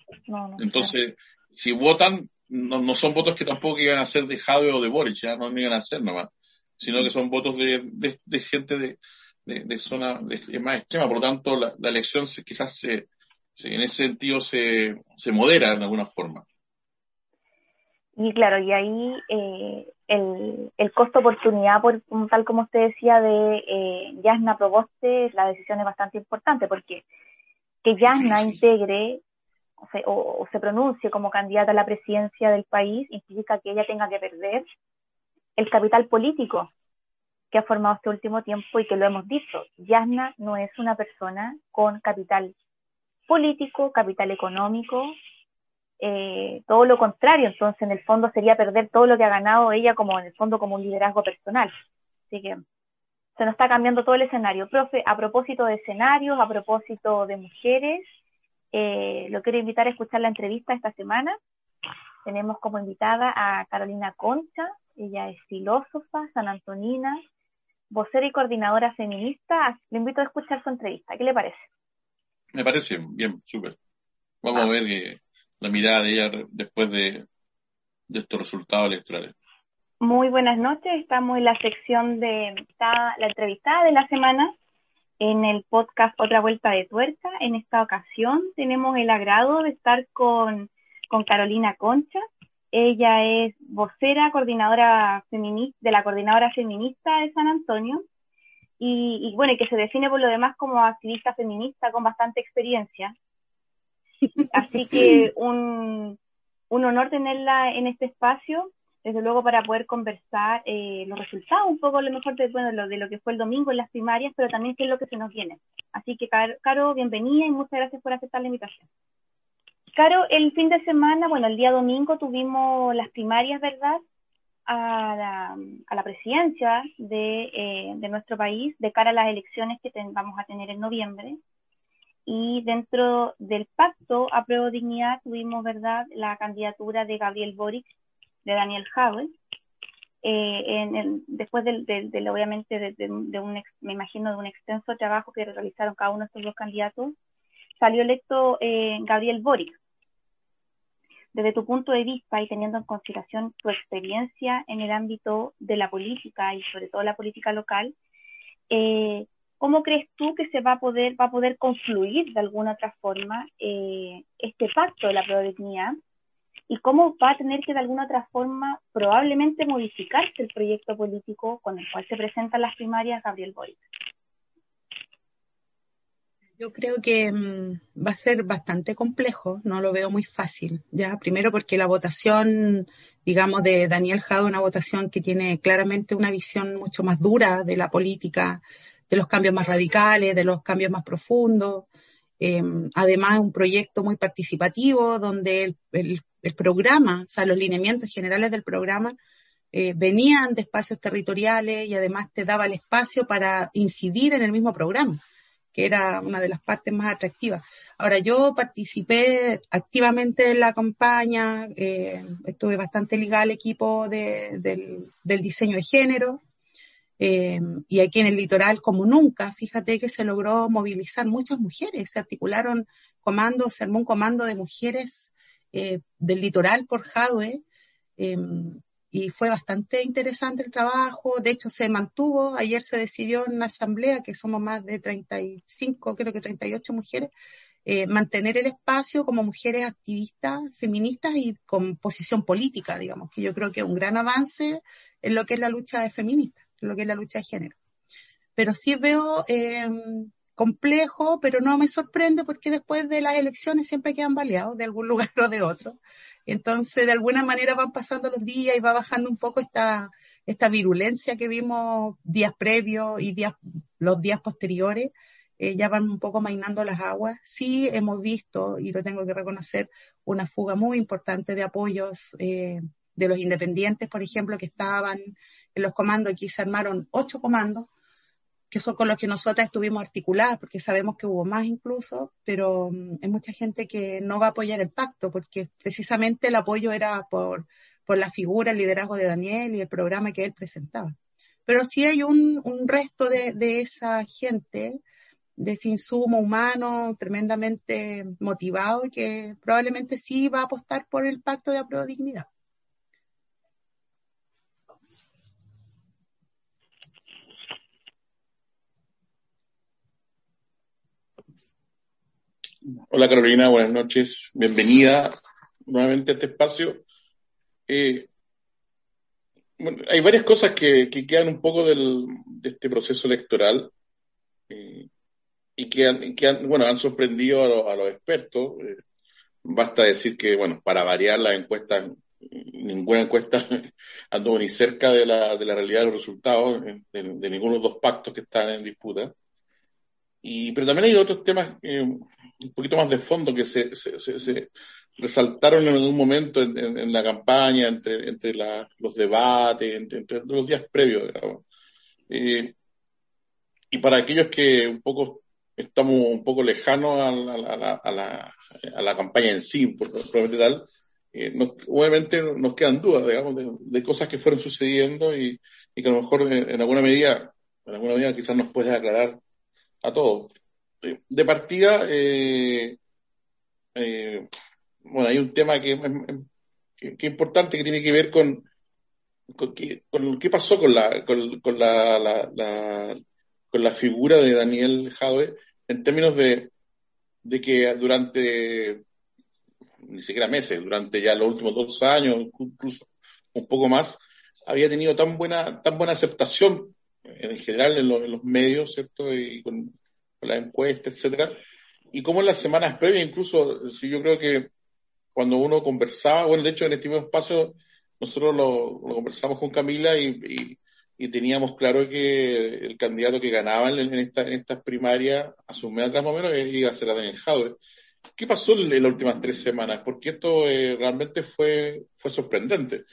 Entonces, si votan, no, son votos que tampoco iban a ser de Jade o de Boric, ya no iban a ser nomás, sino que son votos de, de, gente de, de, zona más extrema. Por lo tanto, la, la elección quizás se, en ese sentido se, se modera de alguna forma.
Y claro, y ahí eh, el, el costo-oportunidad, por, tal como usted decía, de eh, Yasna Proboste, la decisión es bastante importante, porque que Yasna integre o se, o, se pronuncie como candidata a la presidencia del país implica que ella tenga que perder el capital político que ha formado este último tiempo y que lo hemos dicho. Yasna no es una persona con capital político, capital económico, eh, todo lo contrario, entonces en el fondo sería perder todo lo que ha ganado ella como en el fondo como un liderazgo personal. Así que se nos está cambiando todo el escenario. Profe, a propósito de escenarios, a propósito de mujeres, eh, lo quiero invitar a escuchar la entrevista esta semana. Tenemos como invitada a Carolina Concha, ella es filósofa, sanantonina, vocera y coordinadora feminista. Le invito a escuchar su entrevista. ¿Qué le parece?
Me parece bien, súper. Vamos a ver que, la mirada de ella después de, estos resultados electorales.
Muy buenas noches, estamos en la sección de la entrevistada de la semana en el podcast Otra Vuelta de Tuerca. En esta ocasión tenemos el agrado de estar con, con Carolina Concha. Ella es vocera, coordinadora feminista, de la coordinadora feminista de San Antonio y, y, bueno, que se define por lo demás como activista feminista con bastante experiencia. Así que un, un honor tenerla en este espacio, desde luego para poder conversar eh, los resultados, un poco lo mejor de, bueno, lo, de lo que fue el domingo en las primarias, pero también qué es lo que se nos viene. Así que, Caro, bienvenida y muchas gracias por aceptar la invitación. Caro, el fin de semana, bueno, el día domingo tuvimos las primarias, ¿verdad? a la, a la presidencia de, eh, de, nuestro país de cara a las elecciones que vamos a tener en noviembre. Y dentro del pacto a prueba dignidad tuvimos, ¿verdad?, la candidatura de Gabriel Boric, de Daniel Howell. Eh, en después del, del, obviamente, de, de, un, me imagino, de un extenso trabajo que realizaron cada uno de estos dos candidatos, salió electo eh, Gabriel Boric desde tu punto de vista y teniendo en consideración tu experiencia en el ámbito de la política y sobre todo la política local, eh, ¿cómo crees tú que se va a poder, va a poder confluir de alguna otra forma eh, este pacto de la prodignidad? ¿Y cómo va a tener que de alguna otra forma probablemente modificarse el proyecto político con el cual se presentan las primarias Gabriel Boric?
Yo creo que mm, va a ser bastante complejo, no lo veo muy fácil, ya, primero porque la votación, digamos, de Daniel Jado, una votación que tiene claramente una visión mucho más dura de la política, de los cambios más radicales, de los cambios más profundos, eh, además un proyecto muy participativo donde el, programa, o sea, los lineamientos generales del programa eh, venían de espacios territoriales y además te daba el espacio para incidir en el mismo programa que era una de las partes más atractivas. Ahora, yo participé activamente en la campaña, eh, estuve bastante ligada al equipo de, del, del, diseño de género, eh, y aquí en el litoral, como nunca, fíjate que se logró movilizar muchas mujeres, se articularon comandos, se armó un comando de mujeres eh, del litoral por Jadwe, y fue bastante interesante el trabajo. De hecho, se mantuvo. Ayer se decidió en la asamblea, que somos más de 35, creo que 38 mujeres, eh, mantener el espacio como mujeres activistas, feministas y con posición política, digamos, que yo creo que es un gran avance en lo que es la lucha en lo que es la lucha de género. Pero sí veo eh, complejo, pero no me sorprende porque después de las elecciones siempre quedan baleados de algún lugar o de otro. Entonces, de alguna manera van pasando los días y va bajando un poco esta, esta virulencia que vimos días previos y días, los días posteriores. Eh, ya van un poco mainando las aguas. Sí hemos visto, y lo tengo que reconocer, una fuga muy importante de apoyos eh, de los independientes, por ejemplo, que estaban en los comandos. Aquí se armaron ocho comandos que son con los que nosotras estuvimos articuladas, porque sabemos que hubo más incluso, pero mm, hay mucha gente que no va a apoyar el pacto, porque precisamente el apoyo era por, por la figura, el liderazgo de Daniel y el programa que él presentaba. Pero sí hay un, un resto de, de esa gente, de ese insumo humano tremendamente motivado que probablemente sí va a apostar por el pacto de apruebo dignidad.
Hola Carolina, buenas noches. Bienvenida nuevamente a este espacio. Eh, hay varias cosas que, quedan un poco del, de este proceso electoral eh, y que, han, bueno, han sorprendido a, los expertos. Eh, basta decir que, bueno, para variar las encuestas, ninguna encuesta anduvo ni cerca de la, de la realidad de los resultados de, de ninguno de los dos pactos que están en disputa. Y, pero también hay otros temas un poquito más de fondo que se, se, se, resaltaron en algún momento en, la campaña, entre, entre los debates, entre, los días previos, digamos. Eh, y para aquellos que un poco estamos un poco lejanos a la, a la, a la, campaña en sí, por, probablemente tal, eh, obviamente nos quedan dudas, digamos, de, cosas que fueron sucediendo y, y, que a lo mejor en, en, alguna medida, en alguna medida quizás nos puedes aclarar a todos. De partida, eh, eh, bueno, hay un tema que, es importante que tiene que ver con, con, qué pasó con la, con, la, la, con la figura de Daniel Jadwe en términos de, de que durante ni siquiera meses, durante ya los últimos dos años, incluso un poco más, había tenido tan buena, tan buena aceptación en general en, en los medios, ¿cierto? Y con, la encuesta, etcétera, y como en las semanas previas, incluso, si yo creo que cuando uno conversaba, bueno, de hecho en este mismo espacio nosotros lo, conversamos con Camila y, teníamos claro que el candidato que ganaba en, esta, en estas primarias, a sus atrás más o menos, iba a ser Daniel Jadwe. ¿Qué pasó en, las últimas tres semanas? Porque esto eh, realmente fue, fue sorprendente.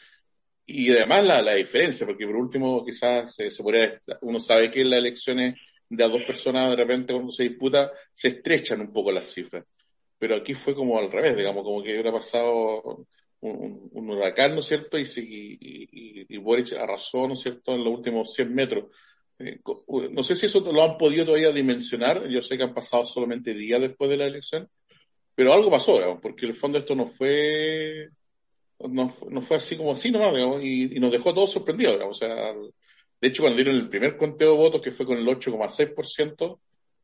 Y además la, la diferencia, porque por último quizás se, se podría, uno sabe que las elecciones de a dos personas de repente cuando se disputa se estrechan un poco las cifras. Pero aquí fue como al revés, digamos, como que hubiera pasado un, huracán, ¿no es cierto? Y, y, y, Boric arrasó, ¿no es cierto?, en los últimos 100 metros. Eh, no sé si eso lo han podido todavía dimensionar, yo sé que han pasado solamente días después de la elección, pero algo pasó, digamos, porque en el fondo esto no fue, no, no fue así como así nomás, digamos, y, nos dejó todos sorprendidos, digamos, o sea, de hecho cuando dieron el primer conteo de votos, que fue con el 8,6%,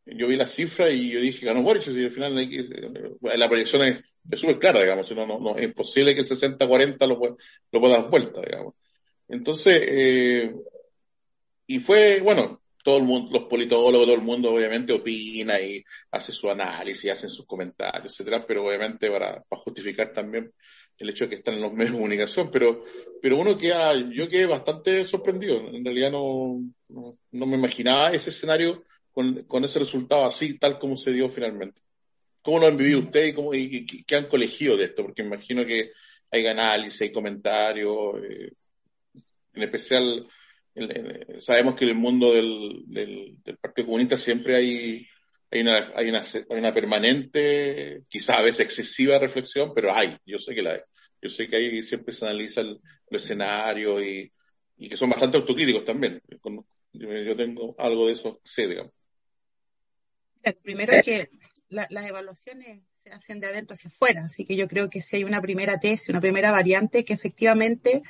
yo vi la cifra y yo dije, ganó Boric, y al final la proyección es, súper clara, digamos, no, no, es imposible que el 60-40 lo, lo pueda dar vuelta, digamos. Entonces, eh, y fue, bueno, todo el mundo, los politólogos, todo el mundo obviamente opina y hace su análisis, hacen sus comentarios, etcétera, pero obviamente para, para justificar también el hecho de que están en los medios de comunicación, pero, pero uno queda, yo quedé bastante sorprendido, en realidad no, no, me imaginaba ese escenario con, con ese resultado así, tal como se dio finalmente. ¿Cómo lo han vivido ustedes y, cómo, y, qué han colegido de esto? Porque imagino que hay análisis, hay comentarios, eh, en especial sabemos que en el mundo del, del, del, Partido Comunista siempre hay, hay, una, hay, una, hay una permanente, quizás a veces excesiva reflexión, pero hay, yo sé que la hay. Yo sé que ahí siempre se analiza el, el escenario y, y, que son bastante autocríticos también. Yo tengo algo de eso, sé, digamos.
Primero es que las evaluaciones se hacen de adentro hacia afuera, así que yo creo que si hay una primera tesis, una primera variante, que efectivamente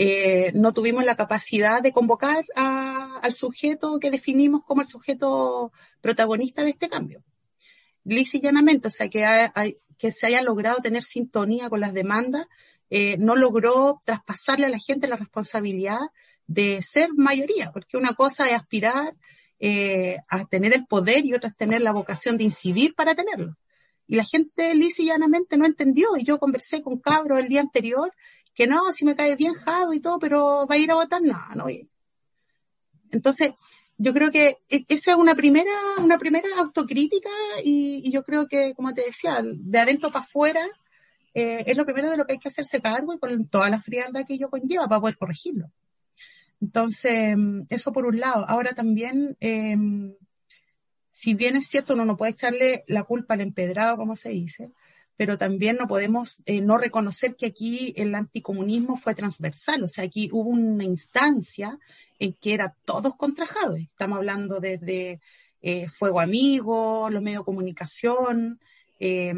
eh, no tuvimos la capacidad de convocar al sujeto que definimos como el sujeto protagonista de este cambio. Liz y llanamente, o sea, que, que se haya logrado tener sintonía con las demandas, eh, no logró traspasarle a la gente la responsabilidad de ser mayoría, porque una cosa es aspirar eh, a tener el poder y otra es tener la vocación de incidir para tenerlo. Y la gente lisa y llanamente no entendió. Y yo conversé con Cabro el día anterior que no, si me cae bien Jado y todo, pero va a ir a votar, no, no voy. Entonces, yo creo que e, esa es una primera, una primera autocrítica y, yo creo que, como te decía, de adentro para afuera eh, es lo primero de lo que hay que hacerse cargo y con toda la frialdad que ello conlleva para poder corregirlo. Entonces, eso por un lado. Ahora también, eh, si bien es cierto, uno no puede echarle la culpa al empedrado, como se dice, pero también no podemos eh, no reconocer que aquí el anticomunismo fue transversal, o sea, aquí hubo una instancia en que era todos contra Estamos hablando desde eh, Fuego Amigo, los medios de comunicación, eh,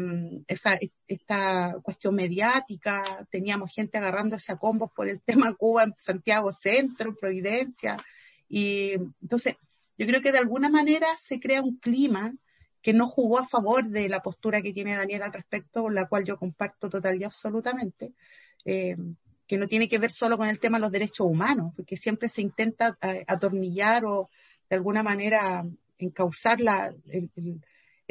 esa, esta cuestión mediática, teníamos gente agarrándose a combos por el tema Cuba en Santiago Centro, en Providencia, y entonces yo creo que de alguna manera se crea un clima que no jugó a favor de la postura que tiene Daniel al respecto, la cual yo comparto total y absolutamente, eh, que no tiene que ver solo con el tema de los derechos humanos, porque siempre se intenta eh, atornillar o de alguna manera encauzar la, el,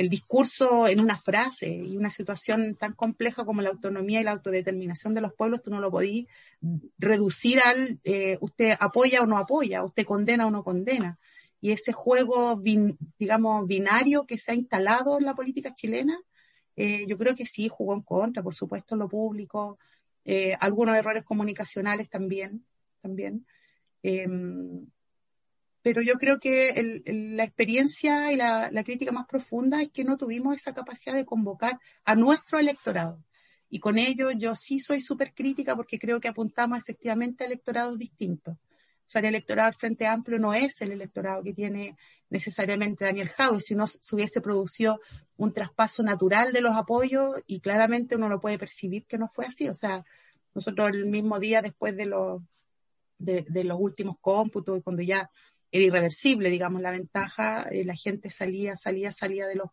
el discurso en una frase y una situación tan compleja como la autonomía y la autodeterminación de los pueblos, tú no lo podís reducir al eh, usted apoya o no apoya, usted condena o no condena. Y ese juego, digamos, binario que se ha instalado en la política chilena, eh, yo creo que sí jugó en contra, por supuesto, lo público, eh, algunos errores comunicacionales también, también. Em, pero yo creo que la experiencia y la, crítica más profunda es que no tuvimos esa capacidad de convocar a nuestro electorado. Y con ello yo sí soy súper crítica porque creo que apuntamos efectivamente a electorados distintos. Sea, el electorado Frente Amplio no es el electorado que tiene necesariamente Daniel Howe, si no se hubiese producido un traspaso natural de los apoyos y claramente uno lo puede percibir que no fue así. O sea, nosotros el mismo día después de los, de los últimos cómputos y cuando ya era irreversible, digamos, la ventaja, eh, la gente salía, salía, salía de los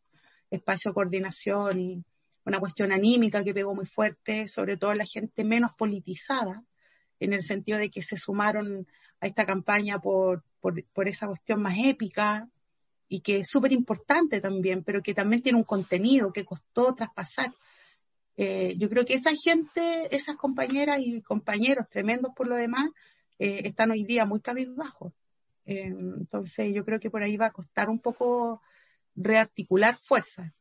espacios de coordinación y una cuestión anímica que pegó muy fuerte, sobre todo la gente menos politizada, en el sentido de que se sumaron a esta campaña por, por, esa cuestión más épica y que es súper importante también, pero que también tiene un contenido que costó traspasar. Eh, yo creo que esa gente, esas compañeras y compañeros tremendos por lo demás, eh, están hoy día muy cabizbajos. Eh, entonces yo creo que por ahí va a costar un poco rearticular fuerzas.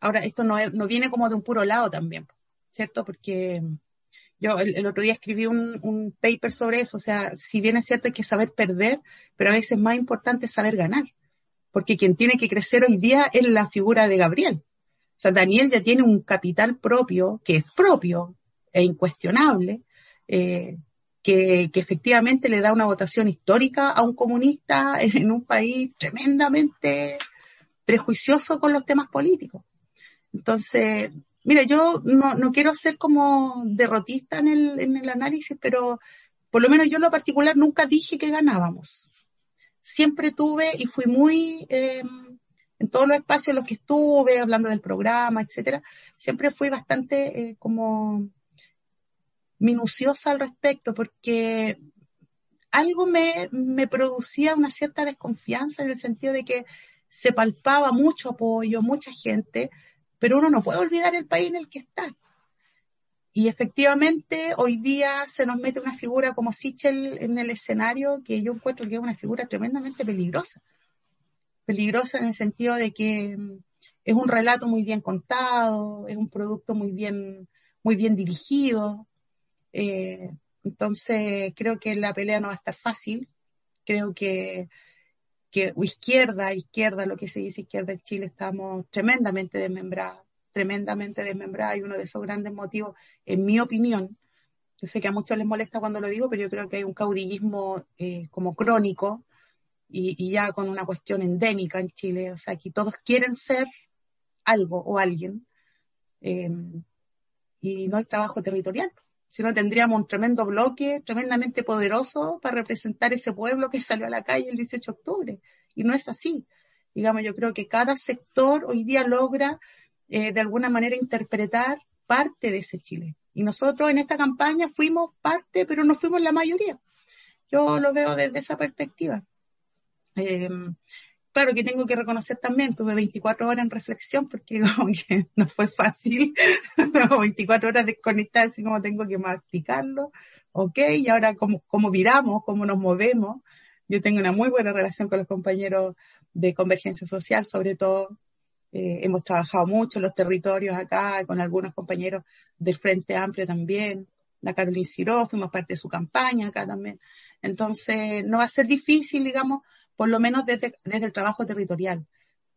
Ahora, esto no, no viene como de un puro lado también, ¿cierto? Porque Yo el, otro día escribí un, un, paper sobre eso, o sea, si bien es cierto hay que saber perder, pero a veces más importante es saber ganar, porque quien tiene que crecer hoy día es la figura de Gabriel. O sea, Daniel ya tiene un capital propio, que es propio e incuestionable, eh, que, que, efectivamente le da una votación histórica a un comunista en un país tremendamente prejuicioso con los temas políticos. Entonces, mira, yo no, no quiero ser como derrotista en el, en el análisis, pero por lo menos yo en lo particular nunca dije que ganábamos. Siempre tuve y fui muy, eh, en todos los espacios en los que estuve, hablando del programa, etcétera, siempre fui bastante eh, como minuciosa al respecto, porque algo me, me producía una cierta desconfianza en el sentido de que se palpaba mucho apoyo, mucha gente, pero uno no puede olvidar el país en el que está. Y efectivamente, hoy día se nos mete una figura como Sichel en el escenario que yo encuentro que es una figura tremendamente peligrosa. Peligrosa en el sentido de que mm, es un relato muy bien contado, es un producto muy bien, muy bien dirigido. Eh, entonces, creo que la pelea no va a estar fácil. Creo que izquierda, izquierda, lo que se dice izquierda en Chile, estamos tremendamente desmembrados, tremendamente desmembrados, y uno de esos grandes motivos, en mi opinión, yo sé que a muchos les molesta cuando lo digo, pero yo creo que hay un caudillismo eh, como crónico y, ya con una cuestión endémica en Chile, o sea, aquí todos quieren ser algo o alguien, em, y no hay trabajo territorial si no tendríamos un tremendo bloque, tremendamente poderoso para representar ese pueblo que salió a la calle el 18 de octubre. Y no es así. Digamos, yo creo que cada sector hoy día logra eh, de alguna manera interpretar parte de ese Chile. Y nosotros en esta campaña fuimos parte, pero no fuimos la mayoría. Yo lo veo desde esa perspectiva. Eh, claro que tengo que reconocer también, tuve 24 horas en reflexión porque no fue fácil, 24 horas desconectadas así como tengo que masticarlo, ok, y ahora cómo, cómo viramos, cómo nos movemos. Yo tengo una muy buena relación con los compañeros de Convergencia Social, sobre todo eh, hemos trabajado mucho en los territorios acá, con algunos compañeros del Frente Amplio también, la Carolina Ciró, fuimos parte de su campaña acá también. Entonces, no va a ser difícil, digamos, por lo menos desde, desde el trabajo territorial.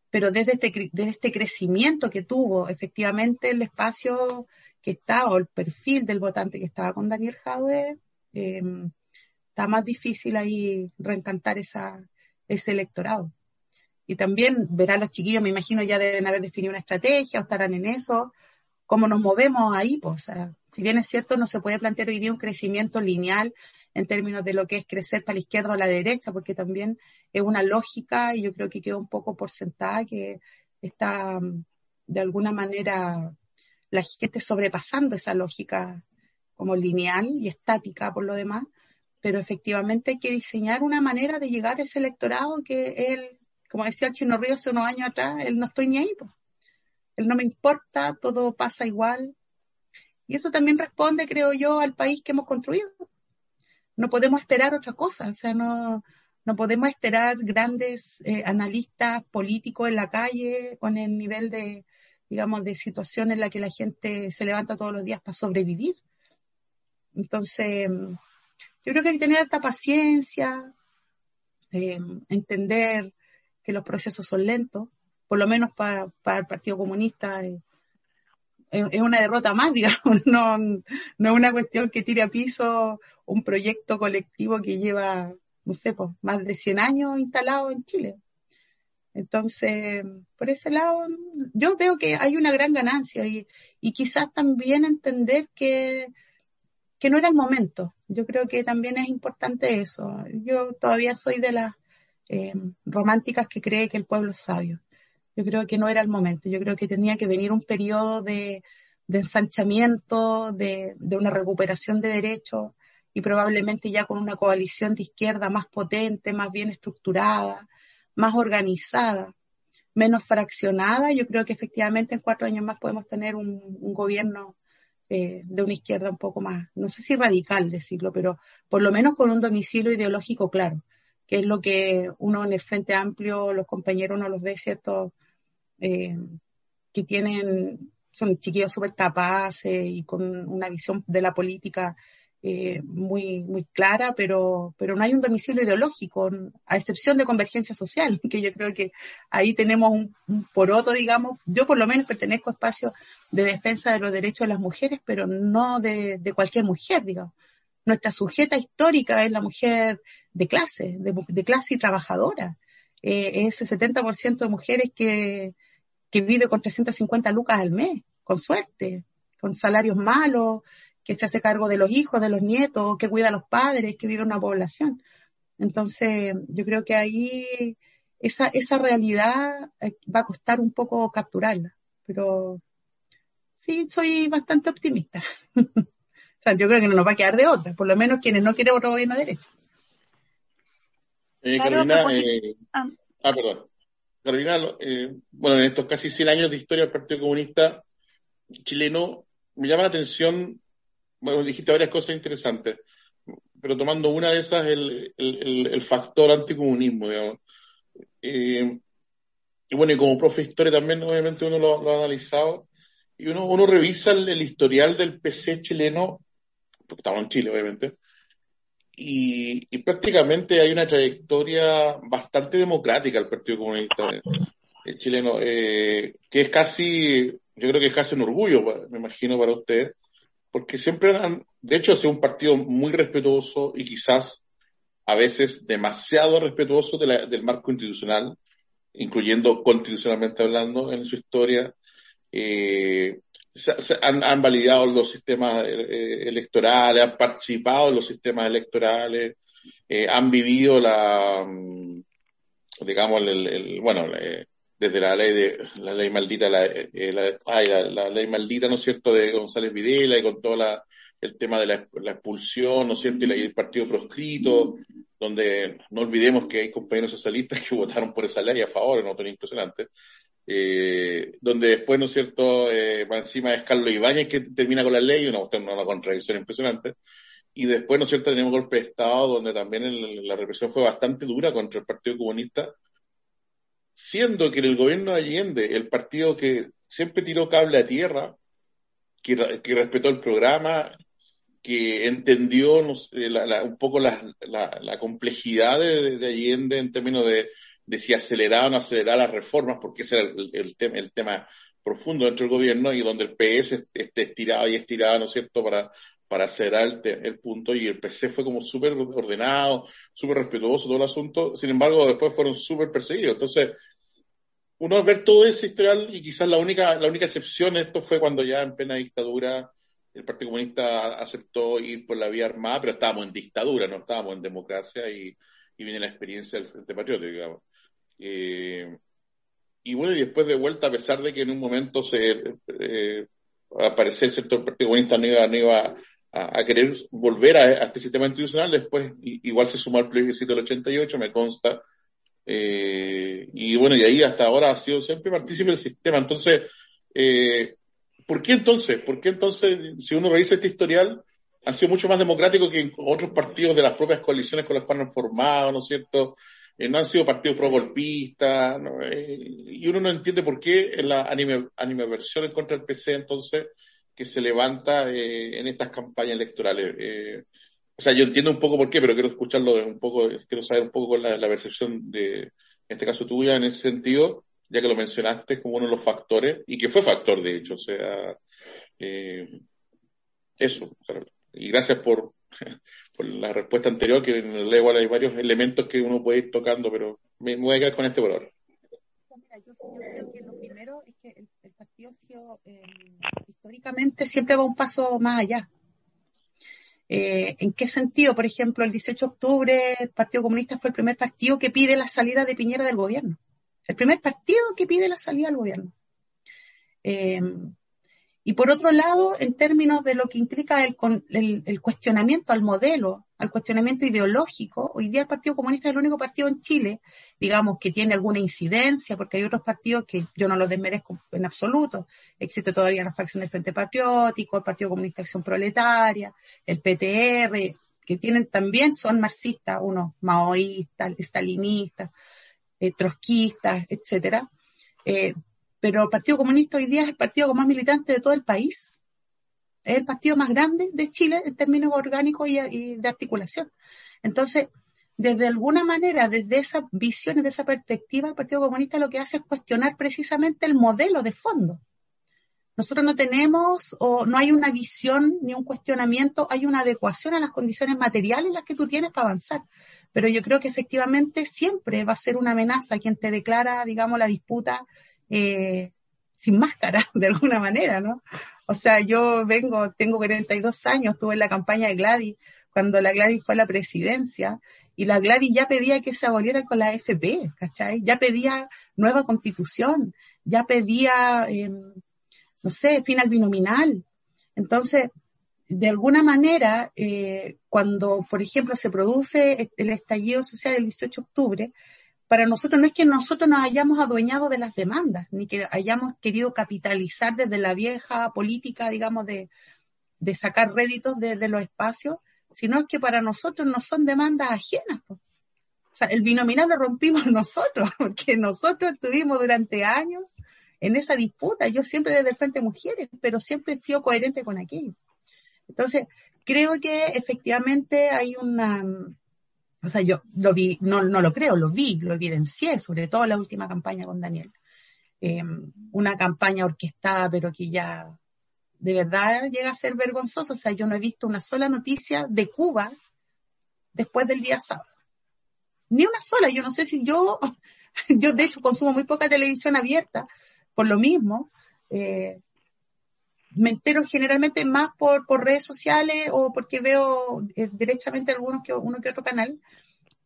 Pero desde este, desde este crecimiento que tuvo efectivamente el espacio que estaba, o el perfil del votante que estaba con Daniel Jaue, em, está más difícil ahí reencantar esa, ese electorado. Y también verán los chiquillos, me imagino, ya deben haber definido una estrategia o estarán en eso. ¿Cómo nos movemos ahí? Pues, si bien es cierto, no se puede plantear hoy día un crecimiento lineal en términos de lo que es crecer para la izquierda o la derecha, porque también es una lógica y yo creo que quedó un poco por sentada que está mm, de alguna manera la gente sobrepasando esa lógica como lineal y estática por lo demás, pero efectivamente hay que diseñar una manera de llegar a ese electorado que él, como decía Chino Río hace unos años atrás, él no estoy ni ahí, pues. él no me importa, todo pasa igual. Y eso también responde, creo yo, al país que hemos construido no podemos esperar otra cosa, o sea, no, no podemos esperar grandes eh, analistas políticos en la calle con el nivel de, digamos, de situación en la que la gente se levanta todos los días para sobrevivir. Entonces, yo creo que hay que tener alta paciencia, eh, entender que los procesos son lentos, por lo menos para, para el Partido Comunista. Eh, es una derrota más, digamos, no, no es una cuestión que tire a piso un proyecto colectivo que lleva, no sé, pues, más de 100 años instalado en Chile. Entonces, por ese lado, yo veo que hay una gran ganancia y, y quizás también entender que, que no era el momento. Yo creo que también es importante eso. Yo todavía soy de las eh, románticas que cree que el pueblo es sabio yo creo que no era el momento. Yo creo que tenía que venir un periodo de, ensanchamiento, de, una recuperación de derechos y probablemente ya con una coalición de izquierda más potente, más bien estructurada, más organizada, menos fraccionada. Yo creo que efectivamente en cuatro años más podemos tener un, gobierno eh, de una izquierda un poco más, no sé si radical decirlo, pero por lo menos con un domicilio ideológico claro, que es lo que uno en el Frente Amplio, los compañeros, uno los ve, ¿cierto? Eh, que tienen son chiquillos súper capaces y con una visión de la política eh, muy, muy clara, pero, pero no hay un domicilio ideológico, a excepción de convergencia social, que yo creo que ahí tenemos un, poroto, digamos. Yo por lo menos pertenezco a espacios de defensa de los derechos de las mujeres, pero no de, de cualquier mujer, digamos. Nuestra sujeta histórica es la mujer de clase, de, clase trabajadora. Eh, ese 70% de mujeres que, que vive con 350 lucas al mes, con suerte, con salarios malos, que se hace cargo de los hijos, de los nietos, que cuida a los padres, que vive en una población. Entonces, yo creo que ahí esa, esa realidad eh, va a costar un poco capturarla, pero sí, soy bastante optimista. o sea, yo creo que no nos va a quedar de otra, por lo menos quienes no quieren otro gobierno derecha.
Eh, Carolina, eh, ah. ah. perdón. Carolina, eh, bueno, en estos casi 100 años de historia del Partido Comunista chileno, me llama la atención bueno, dijiste varias cosas interesantes, pero tomando una de esas, el, factor anticomunismo, digamos. Eh, y bueno, y como profe de historia también, obviamente, uno lo, ha analizado, y uno, uno revisa el, historial del PC chileno, porque estamos en Chile, obviamente, y, y, prácticamente hay una trayectoria bastante democrática del Partido Comunista el chileno, eh, que es casi, yo creo que es casi un orgullo, me imagino, para ustedes, porque siempre han, de hecho, ha sido un partido muy respetuoso y quizás a veces demasiado respetuoso del marco institucional, incluyendo constitucionalmente hablando en su historia. Eh, han, validado los sistemas eh, electorales, han participado en los sistemas electorales, eh, han vivido la, mm, digamos, el, bueno, desde la ley de la ley maldita la, eh, la, ley maldita no es cierto de González Videla y con todo la, el tema de la, expulsión no es cierto y, el partido proscrito donde no olvidemos que hay compañeros socialistas que votaron por esa ley a favor no tan impresionante eh, donde después no es cierto eh, encima es Carlos Ibáñez que termina con la ley una, una contradicción impresionante. Y después no es cierto tenemos golpe de estado donde también la represión fue bastante dura contra el Partido Comunista siendo que en el gobierno de Allende, el partido que siempre tiró cable a tierra, que, respetó el programa, que entendió un poco la, complejidad de, Allende en términos de, si acelerar o no acelerar las reformas, porque ese era el, tema, el tema profundo dentro del gobierno y donde el PS esté estirado y estirado, ¿no es cierto?, para, para acelerar el, el punto y el PC fue como súper ordenado, súper respetuoso todo el asunto, sin embargo después fueron súper perseguidos. Entonces, uno ver todo ese historial y quizás la única, la única excepción esto fue cuando ya en plena dictadura el Partido Comunista aceptó ir por la vía armada, pero estábamos en dictadura, no estábamos en democracia y, viene la experiencia del Frente Patriótico, digamos. Eh, y bueno, y después de vuelta, a pesar de que en un momento se eh, aparecer el sector Partido Comunista no iba, no iba a, querer volver a, este sistema institucional. Después, igual se sumó al plebiscito del 88, me consta. Eh, y bueno, y ahí hasta ahora ha sido siempre partícipe del sistema. Entonces, eh, ¿por qué entonces? ¿Por qué entonces, si uno revisa este historial, han sido mucho más democráticos que otros partidos de las propias coaliciones con las cuales han formado, ¿no es cierto? Eh, no han sido partidos pro-golpistas, eh, y uno no entiende por qué en la anime, animaversión en contra del PC entonces que se levanta eh, en estas campañas electorales. Eh, o sea, yo entiendo un poco por qué, pero quiero escucharlo un poco, quiero saber un poco con la, percepción de, en este caso tuya, en ese sentido, ya que lo mencionaste como uno de los factores, y que fue factor, de hecho, o sea, eso. Y gracias por, por la respuesta anterior, que en el igual hay varios elementos que uno puede ir tocando, pero me, voy a quedar con este por ahora.
yo, creo que lo primero es que el, partido ha sido históricamente siempre va un paso más allá. Eh, ¿En qué sentido? Por ejemplo, el 18 de octubre el Partido Comunista fue el primer partido que pide la salida de Piñera del gobierno. El primer partido que pide la salida del gobierno. Eh, y por otro lado, en términos de lo que implica el, el, cuestionamiento al modelo, al cuestionamiento ideológico, hoy día el Partido Comunista es el único partido en Chile, digamos, que tiene alguna incidencia, porque hay otros partidos que yo no los desmerezco en absoluto. Existe todavía la facción del Frente Patriótico, el Partido Comunista Acción Proletaria, el PTR, que tienen también, son marxistas, unos maoístas, estalinistas, eh, trotskistas, etcétera. Eh, pero el Partido Comunista hoy día es el partido más militante de todo el país. Es el partido más grande de Chile en términos orgánicos y, de articulación. Entonces, desde alguna manera, desde esa visión y de esa perspectiva, el Partido Comunista lo que hace es cuestionar precisamente el modelo de fondo. Nosotros no tenemos o no hay una visión ni un cuestionamiento, hay una adecuación a las condiciones materiales las que tú tienes para avanzar. Pero yo creo que efectivamente siempre va a ser una amenaza quien te declara, digamos, la disputa eh, sin máscara, de alguna manera, ¿no? O sea, yo vengo, tengo 42 años, estuve en la campaña de Gladys, cuando la Gladys fue a la presidencia, y la Gladys ya pedía que se aboliera con la FP, ¿cachai? Ya pedía nueva constitución, ya pedía... Eh, no sé, final binominal. Entonces, de alguna manera, eh, cuando, por ejemplo, se produce el estallido social el 18 de octubre, para nosotros no es que nosotros nos hayamos adueñado de las demandas, ni que hayamos querido capitalizar desde la vieja política, digamos, de, sacar réditos de, los espacios, sino es que para nosotros no son demandas ajenas. O sea, el binominal lo rompimos nosotros, porque nosotros estuvimos durante años en esa disputa. Yo siempre desde el Frente Mujeres, pero siempre he sido coherente con aquello. Entonces, creo que efectivamente hay una, o sea, yo lo vi, no, no lo creo, lo vi, lo evidencié, sobre todo la última campaña con Daniel. Em, una campaña orquestada, pero que ya de verdad llega a ser vergonzoso. O sea, yo no he visto una sola noticia de Cuba después del día sábado. Ni una sola. Yo no sé si yo, yo de hecho consumo muy poca televisión abierta, por lo mismo. Eh, me entero generalmente más por, por redes sociales o porque veo eh, derechamente algunos que, uno que otro canal,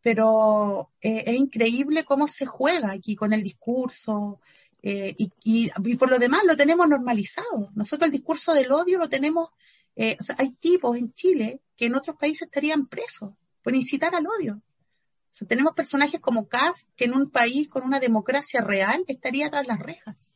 pero eh, es increíble cómo se juega aquí con el discurso y, y, por lo demás lo tenemos normalizado. Nosotros el discurso del odio lo tenemos, o sea, hay tipos en Chile que en otros países estarían presos por incitar al odio tenemos personajes como Cass, que en un país con una democracia real estaría tras las rejas.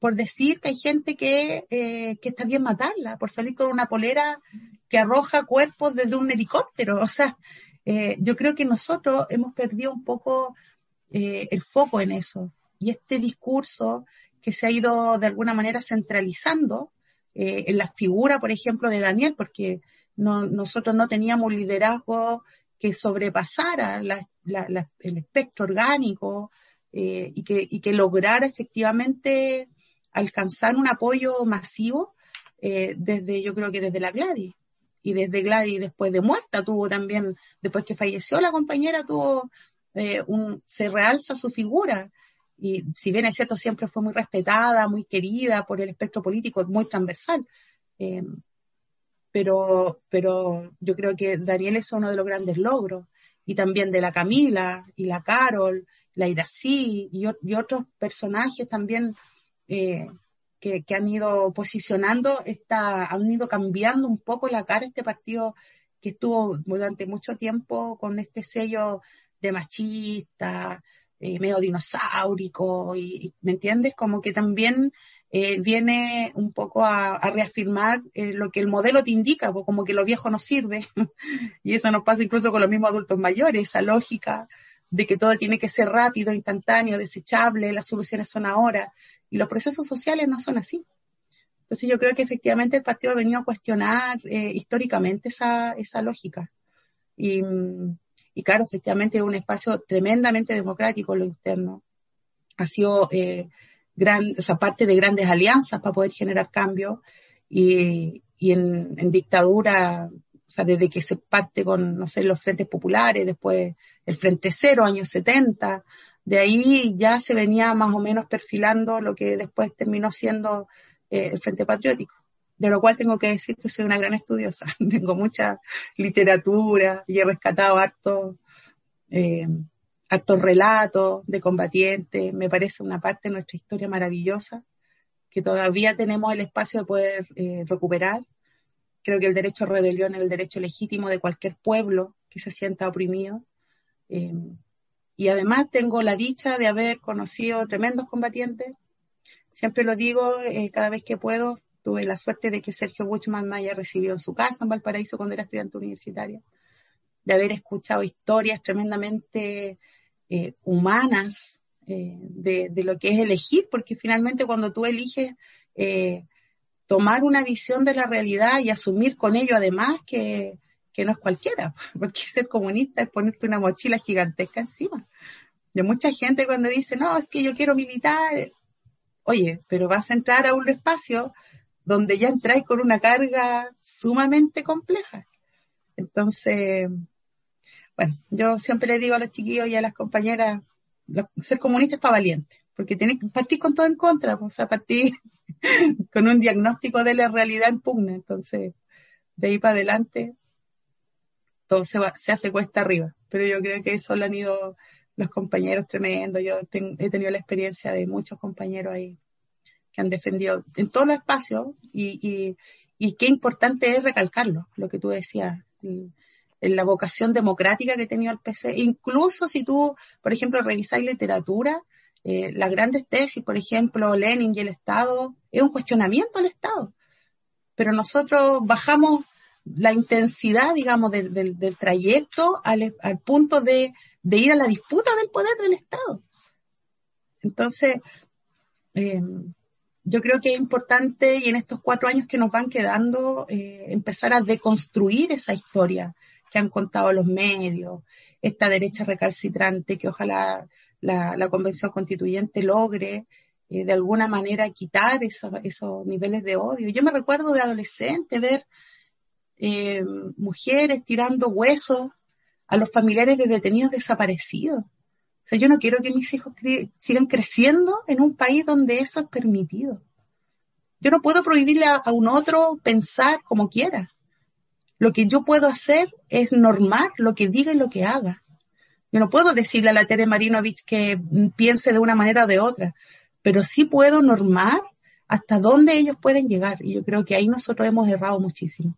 Por decir que hay gente que, eh, que está bien matarla, por salir con una polera que arroja cuerpos desde un helicóptero. O sea, eh, yo creo que nosotros hemos perdido un poco eh, el foco en eso. Y este discurso que se ha ido de alguna manera centralizando en la figura, por ejemplo, de Daniel, porque no, nosotros no teníamos liderazgo que sobrepasara el espectro orgánico eh, y, que, y que lograra efectivamente alcanzar un apoyo masivo eh, desde, yo creo que desde la Gladys. Y desde Gladys después de muerta tuvo también, después que falleció la compañera, tuvo eh, un, se realza su figura. Y si bien es cierto, siempre fue muy respetada, muy querida por el espectro político, muy transversal pero, pero yo creo que Daniel es uno de los grandes logros, y también de la Camila, y la Carol, la Irací, y otros personajes también eh, que, que, han ido posicionando, esta, han ido cambiando un poco la cara este partido que estuvo durante mucho tiempo con este sello de machista, eh, medio dinosaurico, y, ¿me entiendes? Como que también eh, viene un poco a, reafirmar eh, lo que el modelo te indica, pues como que lo viejo no sirve. y eso nos pasa incluso con los mismos adultos mayores, esa lógica de que todo tiene que ser rápido, instantáneo, desechable, las soluciones son ahora. Y los procesos sociales no son así. Entonces yo creo que efectivamente el partido ha venido a cuestionar eh, históricamente esa, esa lógica. Y, y claro, efectivamente es un espacio tremendamente democrático lo interno. Ha sido eh, gran, esa parte de grandes alianzas para poder generar cambio y, y en, en, dictadura, o sea, desde que se parte con, no sé, los frentes populares, después el Frente Cero, años 70, de ahí ya se venía más o menos perfilando lo que después terminó siendo eh, el Frente Patriótico. De lo cual tengo que decir que soy una gran estudiosa. tengo mucha literatura y he rescatado harto eh, relatos de combatientes, me parece una parte de nuestra historia maravillosa que todavía tenemos el espacio de poder eh, recuperar. Creo que el derecho a rebelión es el derecho legítimo de cualquier pueblo que se sienta oprimido. Eh, y además tengo la dicha de haber conocido tremendos combatientes. Siempre lo digo eh, cada vez que puedo. Tuve la suerte de que Sergio Buchman me haya recibido en su casa en Valparaíso cuando era estudiante universitaria. De haber escuchado historias tremendamente eh, humanas, eh, de, lo que es elegir, porque finalmente cuando tú eliges tomar una visión de la realidad y asumir con ello además que, que no es cualquiera, porque ser comunista es ponerte una mochila gigantesca encima. Y mucha gente cuando dice, no, es que yo quiero militar, oye, pero vas a entrar a un espacio donde ya entráis con una carga sumamente compleja. Entonces, bueno, yo siempre le digo a los chiquillos y a las compañeras, ser comunista es para valientes, porque tienes que partir con todo en contra, o sea, partir con un diagnóstico de la realidad en pugna. Entonces, de ahí para adelante, todo se, se hace cuesta arriba. Pero yo creo que eso lo han ido los compañeros tremendos. Yo he tenido la experiencia de muchos compañeros ahí que han defendido en todos los espacios y, y, qué importante es recalcarlo, lo que tú decías, en la vocación democrática que tenido el PC. Incluso si tú, por ejemplo, revisáis literatura, eh, las grandes tesis, por ejemplo, Lenin y el Estado, es un cuestionamiento al Estado. Pero nosotros bajamos la intensidad, digamos, del, del, trayecto al, al punto de, de, ir a la disputa del poder del Estado. Entonces, eh, yo creo que es importante y en estos cuatro años que nos van quedando eh, empezar a deconstruir esa historia que han contado los medios, esta derecha recalcitrante que ojalá la, la Convención Constituyente logre eh, de alguna manera quitar esos, esos niveles de odio. Yo me recuerdo de adolescente ver eh, mujeres tirando huesos a los familiares de detenidos desaparecidos. O sea, yo no quiero que mis hijos sigan creciendo en un país donde eso es permitido. Yo no puedo prohibirle a, un otro pensar como quiera. Lo que yo puedo hacer es normar lo que diga y lo que haga. Yo no puedo decirle a la Tere Marinovich que piense de una manera o de otra, pero sí puedo normar hasta dónde ellos pueden llegar. Y yo creo que ahí nosotros hemos errado muchísimo.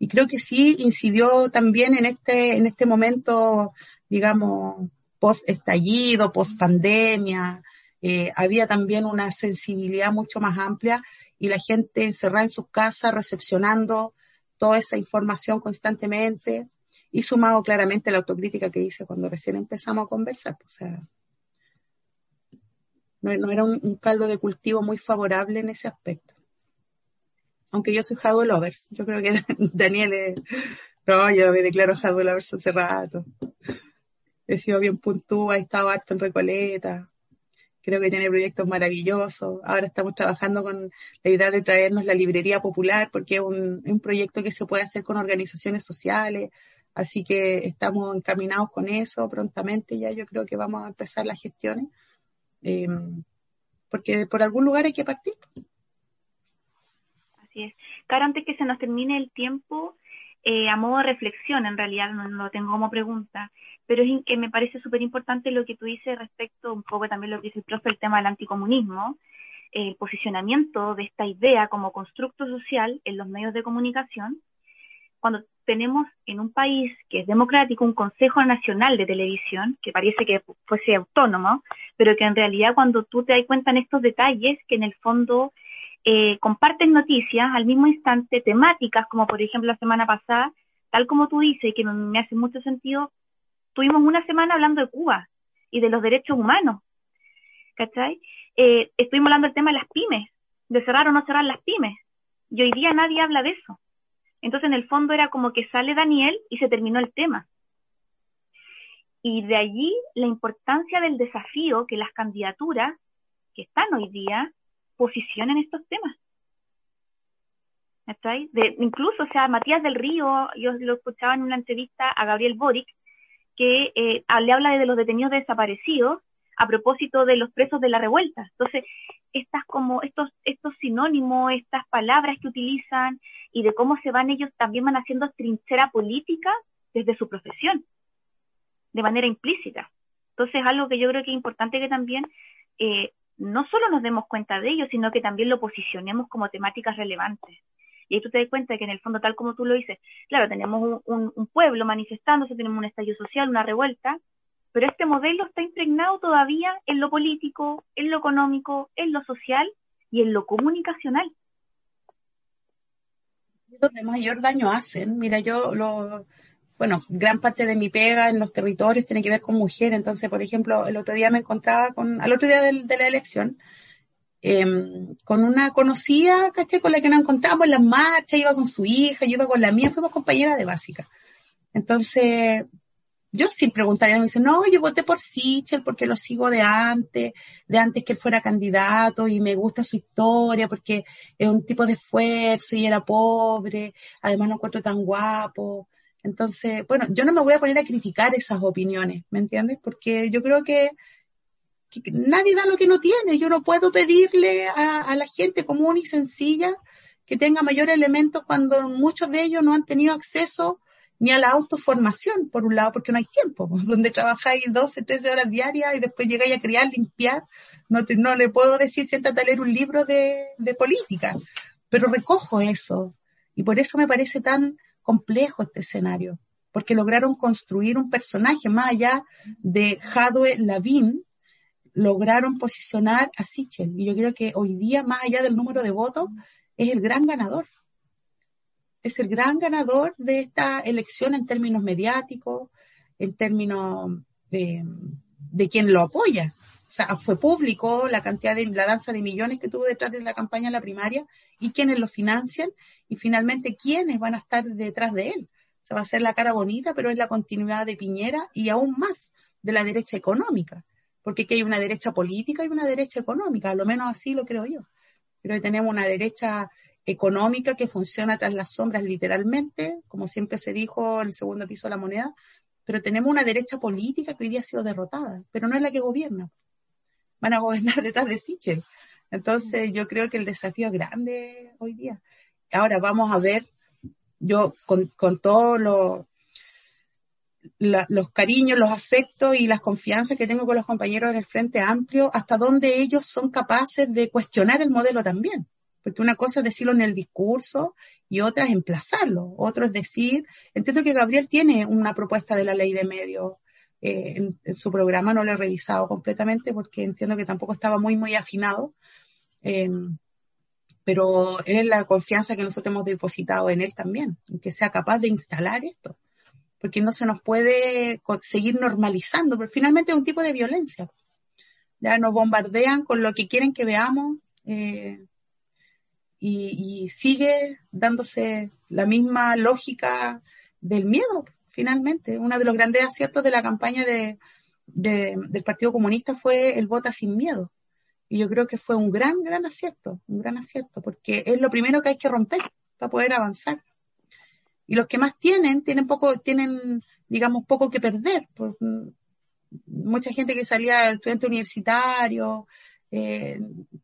Y creo que sí incidió también en este, en este momento, digamos, post estallido, post pandemia, eh, había también una sensibilidad mucho más amplia y la gente encerrada en sus casas recepcionando toda esa información constantemente y sumado claramente la autocrítica que hice cuando recién empezamos a conversar. O sea, no, era un, caldo de cultivo muy favorable en ese aspecto. Aunque yo soy Jadwe Lovers. Yo creo que Daniel es... No, yo me declaro Jadwe Lovers hace rato he sido bien puntúa, he estado harto en Recoleta, creo que tiene proyectos maravillosos. Ahora estamos trabajando con la idea de traernos la librería popular, porque es un, proyecto que se puede hacer con organizaciones sociales, así que estamos encaminados con eso prontamente, ya yo creo que vamos a empezar las gestiones, em, porque por algún lugar hay que partir.
Así es. Cara, antes que se nos termine el tiempo, eh, a modo de reflexión, en realidad no, lo tengo como pregunta, pero es que me parece súper importante lo que tú dices respecto un poco también lo que dice el profe, el tema del anticomunismo, el posicionamiento de esta idea como constructo social en los medios de comunicación, cuando tenemos en un país que es democrático un Consejo Nacional de Televisión, que parece que fuese autónomo, pero que en realidad cuando tú te das cuenta en estos detalles, que en el fondo eh, comparten noticias al mismo instante, temáticas, como por ejemplo la semana pasada, tal como tú dices, que me hace mucho sentido, tuvimos una semana hablando de Cuba y de los derechos humanos, ¿cachai? Eh, estuvimos hablando del tema de las pymes, de cerrar o no cerrar las pymes, y hoy día nadie habla de eso. Entonces, en el fondo era como que sale Daniel y se terminó el tema. Y de allí la importancia del desafío que las candidaturas que están hoy día posición en estos temas. De, incluso, o sea, Matías del Río, yo lo escuchaba en una entrevista a Gabriel Boric, que eh, le habla de los detenidos desaparecidos a propósito de los presos de la revuelta. Entonces, estas como estos estos sinónimos, estas palabras que utilizan y de cómo se van ellos también van haciendo trinchera política desde su profesión, de manera implícita. Entonces, algo que yo creo que es importante que también eh, no solo nos demos cuenta de ello, sino que también lo posicionemos como temáticas relevantes. Y ahí tú te das cuenta de que en el fondo, tal como tú lo dices, claro, tenemos un, pueblo manifestándose, tenemos un estallido social, una revuelta, pero este modelo está impregnado todavía en lo político, en lo económico, en lo social y en lo comunicacional.
Donde mayor daño hacen, mira, yo lo, bueno, gran parte de mi pega en los territorios tiene que ver con mujeres. Entonces, por ejemplo, el otro día me encontraba con, al otro día de, la elección, em, con una conocida, ¿caché? Con la que nos encontramos en las marchas, iba con su hija, yo iba con la mía, fuimos compañeras de básica. Entonces, yo sin preguntar, me dice, no, yo voté por Sichel porque lo sigo de antes, de antes que él fuera candidato y me gusta su historia porque es un tipo de esfuerzo y era pobre, además no encuentro tan guapo. Entonces, bueno, yo no me voy a poner a criticar esas opiniones, ¿me entiendes? Porque yo creo que, nadie da lo que no tiene. Yo no puedo pedirle a, la gente común y sencilla que tenga mayor elementos cuando muchos de ellos no han tenido acceso ni a la autoformación, por un lado, porque no hay tiempo, donde trabajáis 12, 13 horas diarias y después llegáis a criar, limpiar, no, te, no le puedo decir siéntate a leer un libro de política, pero recojo eso. Y por eso me parece tan complejo este escenario, porque lograron construir un personaje más allá de Jadwe Lavin, lograron posicionar a Sichel. Y yo creo que hoy día, más allá del número de votos, es el gran ganador es el gran ganador de esta elección en términos mediáticos, en términos de, de quien lo apoya. O sea, fue público la cantidad de, la danza de millones que tuvo detrás de la campaña en la primaria y quienes lo financian y finalmente quiénes van a estar detrás de él. Se va a hacer la cara bonita, pero es la continuidad de Piñera y aún más de la derecha económica. Porque aquí hay una derecha política y una derecha económica, a lo menos así lo creo yo. Pero que tenemos una derecha económica que funciona tras las sombras literalmente, como siempre se dijo en el segundo piso de la moneda, pero tenemos una derecha política que hoy día ha sido derrotada, pero no es la que gobierna. Van a gobernar detrás de Sichel. Entonces yo creo que el desafío es grande hoy día. Ahora vamos a ver, yo con, con todos los los cariños, los afectos y las confianzas que tengo con los compañeros del Frente Amplio, hasta dónde ellos son capaces de cuestionar el modelo también. Porque una cosa es decirlo en el discurso y otra es emplazarlo. Otro es decir, entiendo que Gabriel tiene una propuesta de la ley de medios eh, en, su programa, no lo he revisado completamente porque entiendo que tampoco estaba muy, muy afinado. Em, pero es la confianza que nosotros hemos depositado en él también, en que sea capaz de instalar esto. Porque no se nos puede seguir normalizando, pero finalmente es un tipo de violencia. Ya nos bombardean con lo que quieren que veamos, eh, y, sigue dándose la misma lógica del miedo, finalmente. Uno de los grandes aciertos de la campaña de, del Partido Comunista fue el vota sin miedo. Y yo creo que fue un gran, gran acierto, un gran acierto, porque es lo primero que hay que romper para poder avanzar. Y los que más tienen, tienen poco, tienen, digamos, poco que perder. Mucha gente que salía estudiante universitario, eh,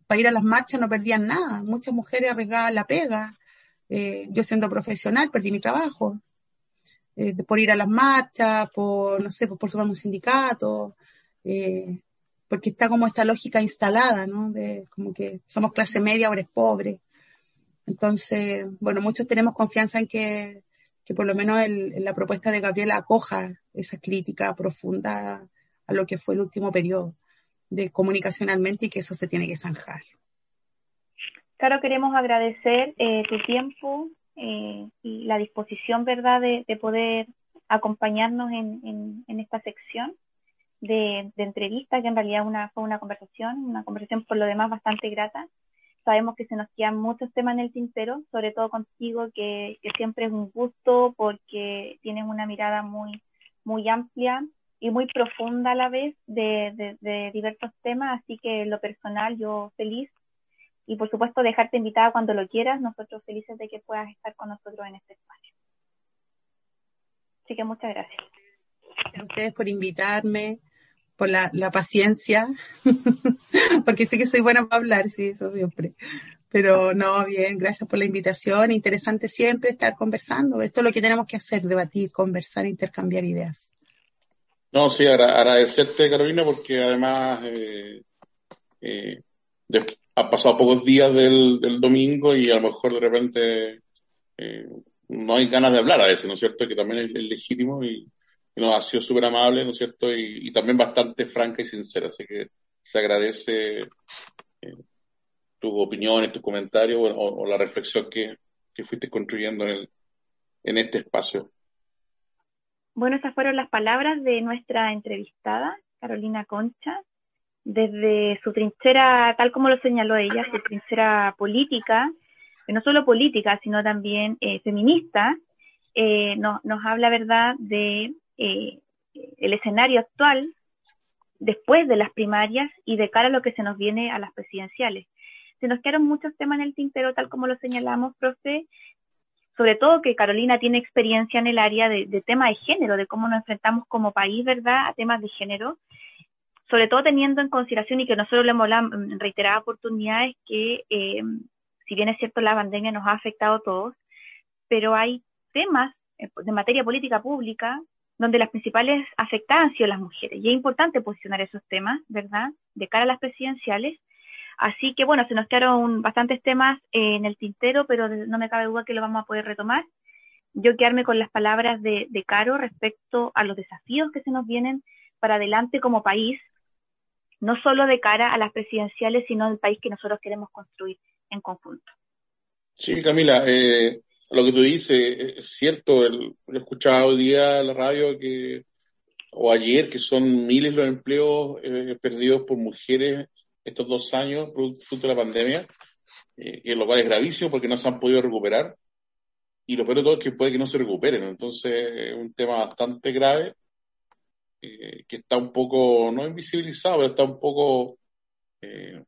para ir a las marchas no perdían nada. Muchas mujeres arriesgaban la pega. Eh, yo siendo profesional perdí mi trabajo. Eh, por ir a las marchas, por, no sé, por, por un sindicato, eh, porque está como esta lógica instalada, ¿no? De como que somos clase media, ahora es pobre. Entonces, bueno, muchos tenemos confianza en que, que por lo menos el, la propuesta de Gabriela acoja esa crítica profunda a lo que fue el último periodo de comunicacionalmente y que eso se tiene que zanjar.
Claro, queremos agradecer eh, tu tiempo eh, y la disposición, ¿verdad?, de, poder acompañarnos en, en, esta sección de, de, entrevista, que en realidad una, fue una conversación, una conversación por lo demás bastante grata. Sabemos que se nos quedan muchos temas en el tintero, sobre todo contigo, que, que siempre es un gusto porque tienes una mirada muy, muy amplia y muy profunda a la vez de, de, diversos temas, así que en lo personal yo feliz y por supuesto dejarte invitada cuando lo quieras, nosotros felices de que puedas estar con nosotros en este espacio. Así que muchas gracias.
Gracias a ustedes por invitarme, por la, la paciencia, porque sé que soy buena para hablar, sí, eso siempre. Pero no, bien, gracias por la invitación. Interesante siempre estar conversando. Esto es lo que tenemos que hacer, debatir, conversar, intercambiar ideas.
No, sí, agradecerte, Carolina, porque además eh, eh, ha pasado pocos días del, del, domingo y a lo mejor de repente eh, no hay ganas de hablar a veces, ¿no es cierto? Que también es, legítimo y, nos ha sido súper amable, ¿no es cierto? Y, también bastante franca y sincera, así que se agradece eh, tus opiniones, tus comentarios o, la reflexión que, fuiste construyendo en, el, en este espacio.
Bueno, esas fueron las palabras de nuestra entrevistada, Carolina Concha, desde su trinchera, tal como lo señaló ella, su trinchera política, no solo política, sino también eh, feminista, eh, no, nos habla, ¿verdad?, de eh, el escenario actual después de las primarias y de cara a lo que se nos viene a las presidenciales. Se nos quedaron muchos temas en el tintero, tal como lo señalamos, profe, sobre todo que Carolina tiene experiencia en el área de, de temas de género, de cómo nos enfrentamos como país, ¿verdad?, a temas de género, sobre todo teniendo en consideración y que nosotros lo hemos hablado en oportunidades que, eh, si bien es cierto, la pandemia nos ha afectado a todos, pero hay temas eh, de materia política pública donde las principales afectadas han sido las mujeres. Y es importante posicionar esos temas, ¿verdad?, de cara a las presidenciales. Así que, bueno, se nos quedaron bastantes temas en el tintero, pero no me cabe duda que lo vamos a poder retomar. Yo quedarme con las palabras de, de Caro respecto a los desafíos que se nos vienen para adelante como país, no solo de cara a las presidenciales, sino del país que nosotros queremos construir en conjunto.
Sí, Camila, eh, lo que tú dices es cierto. El, he escuchado hoy día en la radio que, o ayer, que son miles los empleos eh, perdidos por mujeres estos dos años, fruto de la pandemia, eh, lo cual es gravísimo porque no se han podido recuperar. Y lo peor de todo es que puede que no se recuperen. Entonces, es un tema bastante grave eh, que está un poco, no invisibilizado, pero está un poco eh,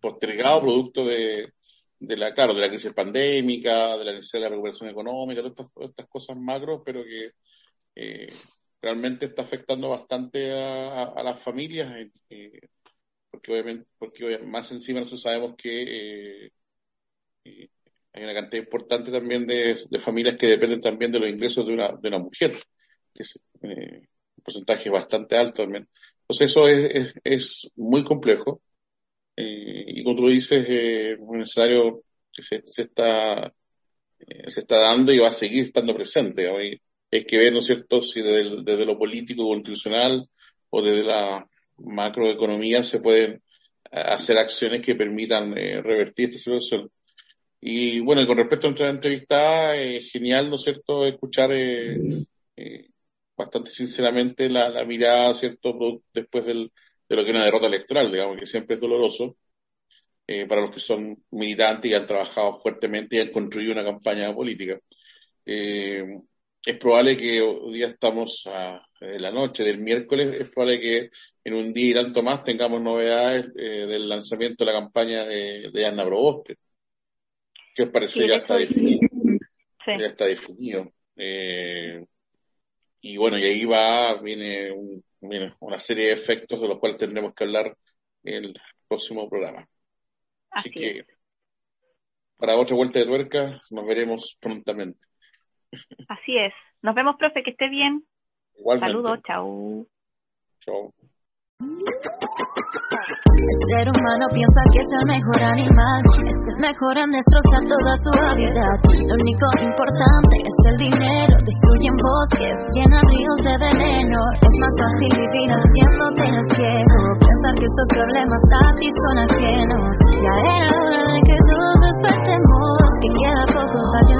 postergado producto de, de la, claro, de la crisis pandémica, de la necesidad de la recuperación económica, todas estas, cosas macro, pero que eh, realmente está afectando bastante a, las familias, eh, porque obviamente, porque más encima nosotros sabemos que eh, hay una cantidad importante también de, familias que dependen también de los ingresos de una, de una mujer, que es un porcentaje bastante alto también. Entonces eso es, es muy complejo. Eh, y como tú dices, eh, un escenario que se, está, eh, se está dando y va a seguir estando presente. Hay, que ver, ¿no es cierto?, si desde, lo político o institucional o desde la macroeconomía se pueden hacer acciones que permitan revertir esta situación. Y bueno, con respecto a nuestra entrevista, es genial, ¿no es cierto?, escuchar bastante sinceramente la, la mirada, ¿cierto?, después del, de lo que es una derrota electoral, digamos, que siempre es doloroso eh, para los que son militantes y han trabajado fuertemente y han construido una campaña política. Eh, es probable que hoy día estamos a, en la noche del miércoles, es probable que en un día y tanto más tengamos novedades eh, del lanzamiento de la campaña de, de Ana Broboste, que os parece ya, está definido, ya está definido. Y bueno, y ahí va, viene un, una serie de efectos de los cuales tendremos que hablar en el próximo programa. Así, que para otra vuelta de tuerca nos veremos prontamente.
Así es. Nos vemos, profe, que esté bien.
Igualmente.
Saludos, chao.
Chao.
El ser humano piensa que es el mejor animal, es el mejor en destrozar toda su habilidad. Lo único importante es el dinero, destruyen bosques, llenan ríos de veneno. Es más fácil vivir haciéndote el ciego, pensar que estos problemas a ti son ajenos. Ya era hora de que todos despertemos, que queda poco para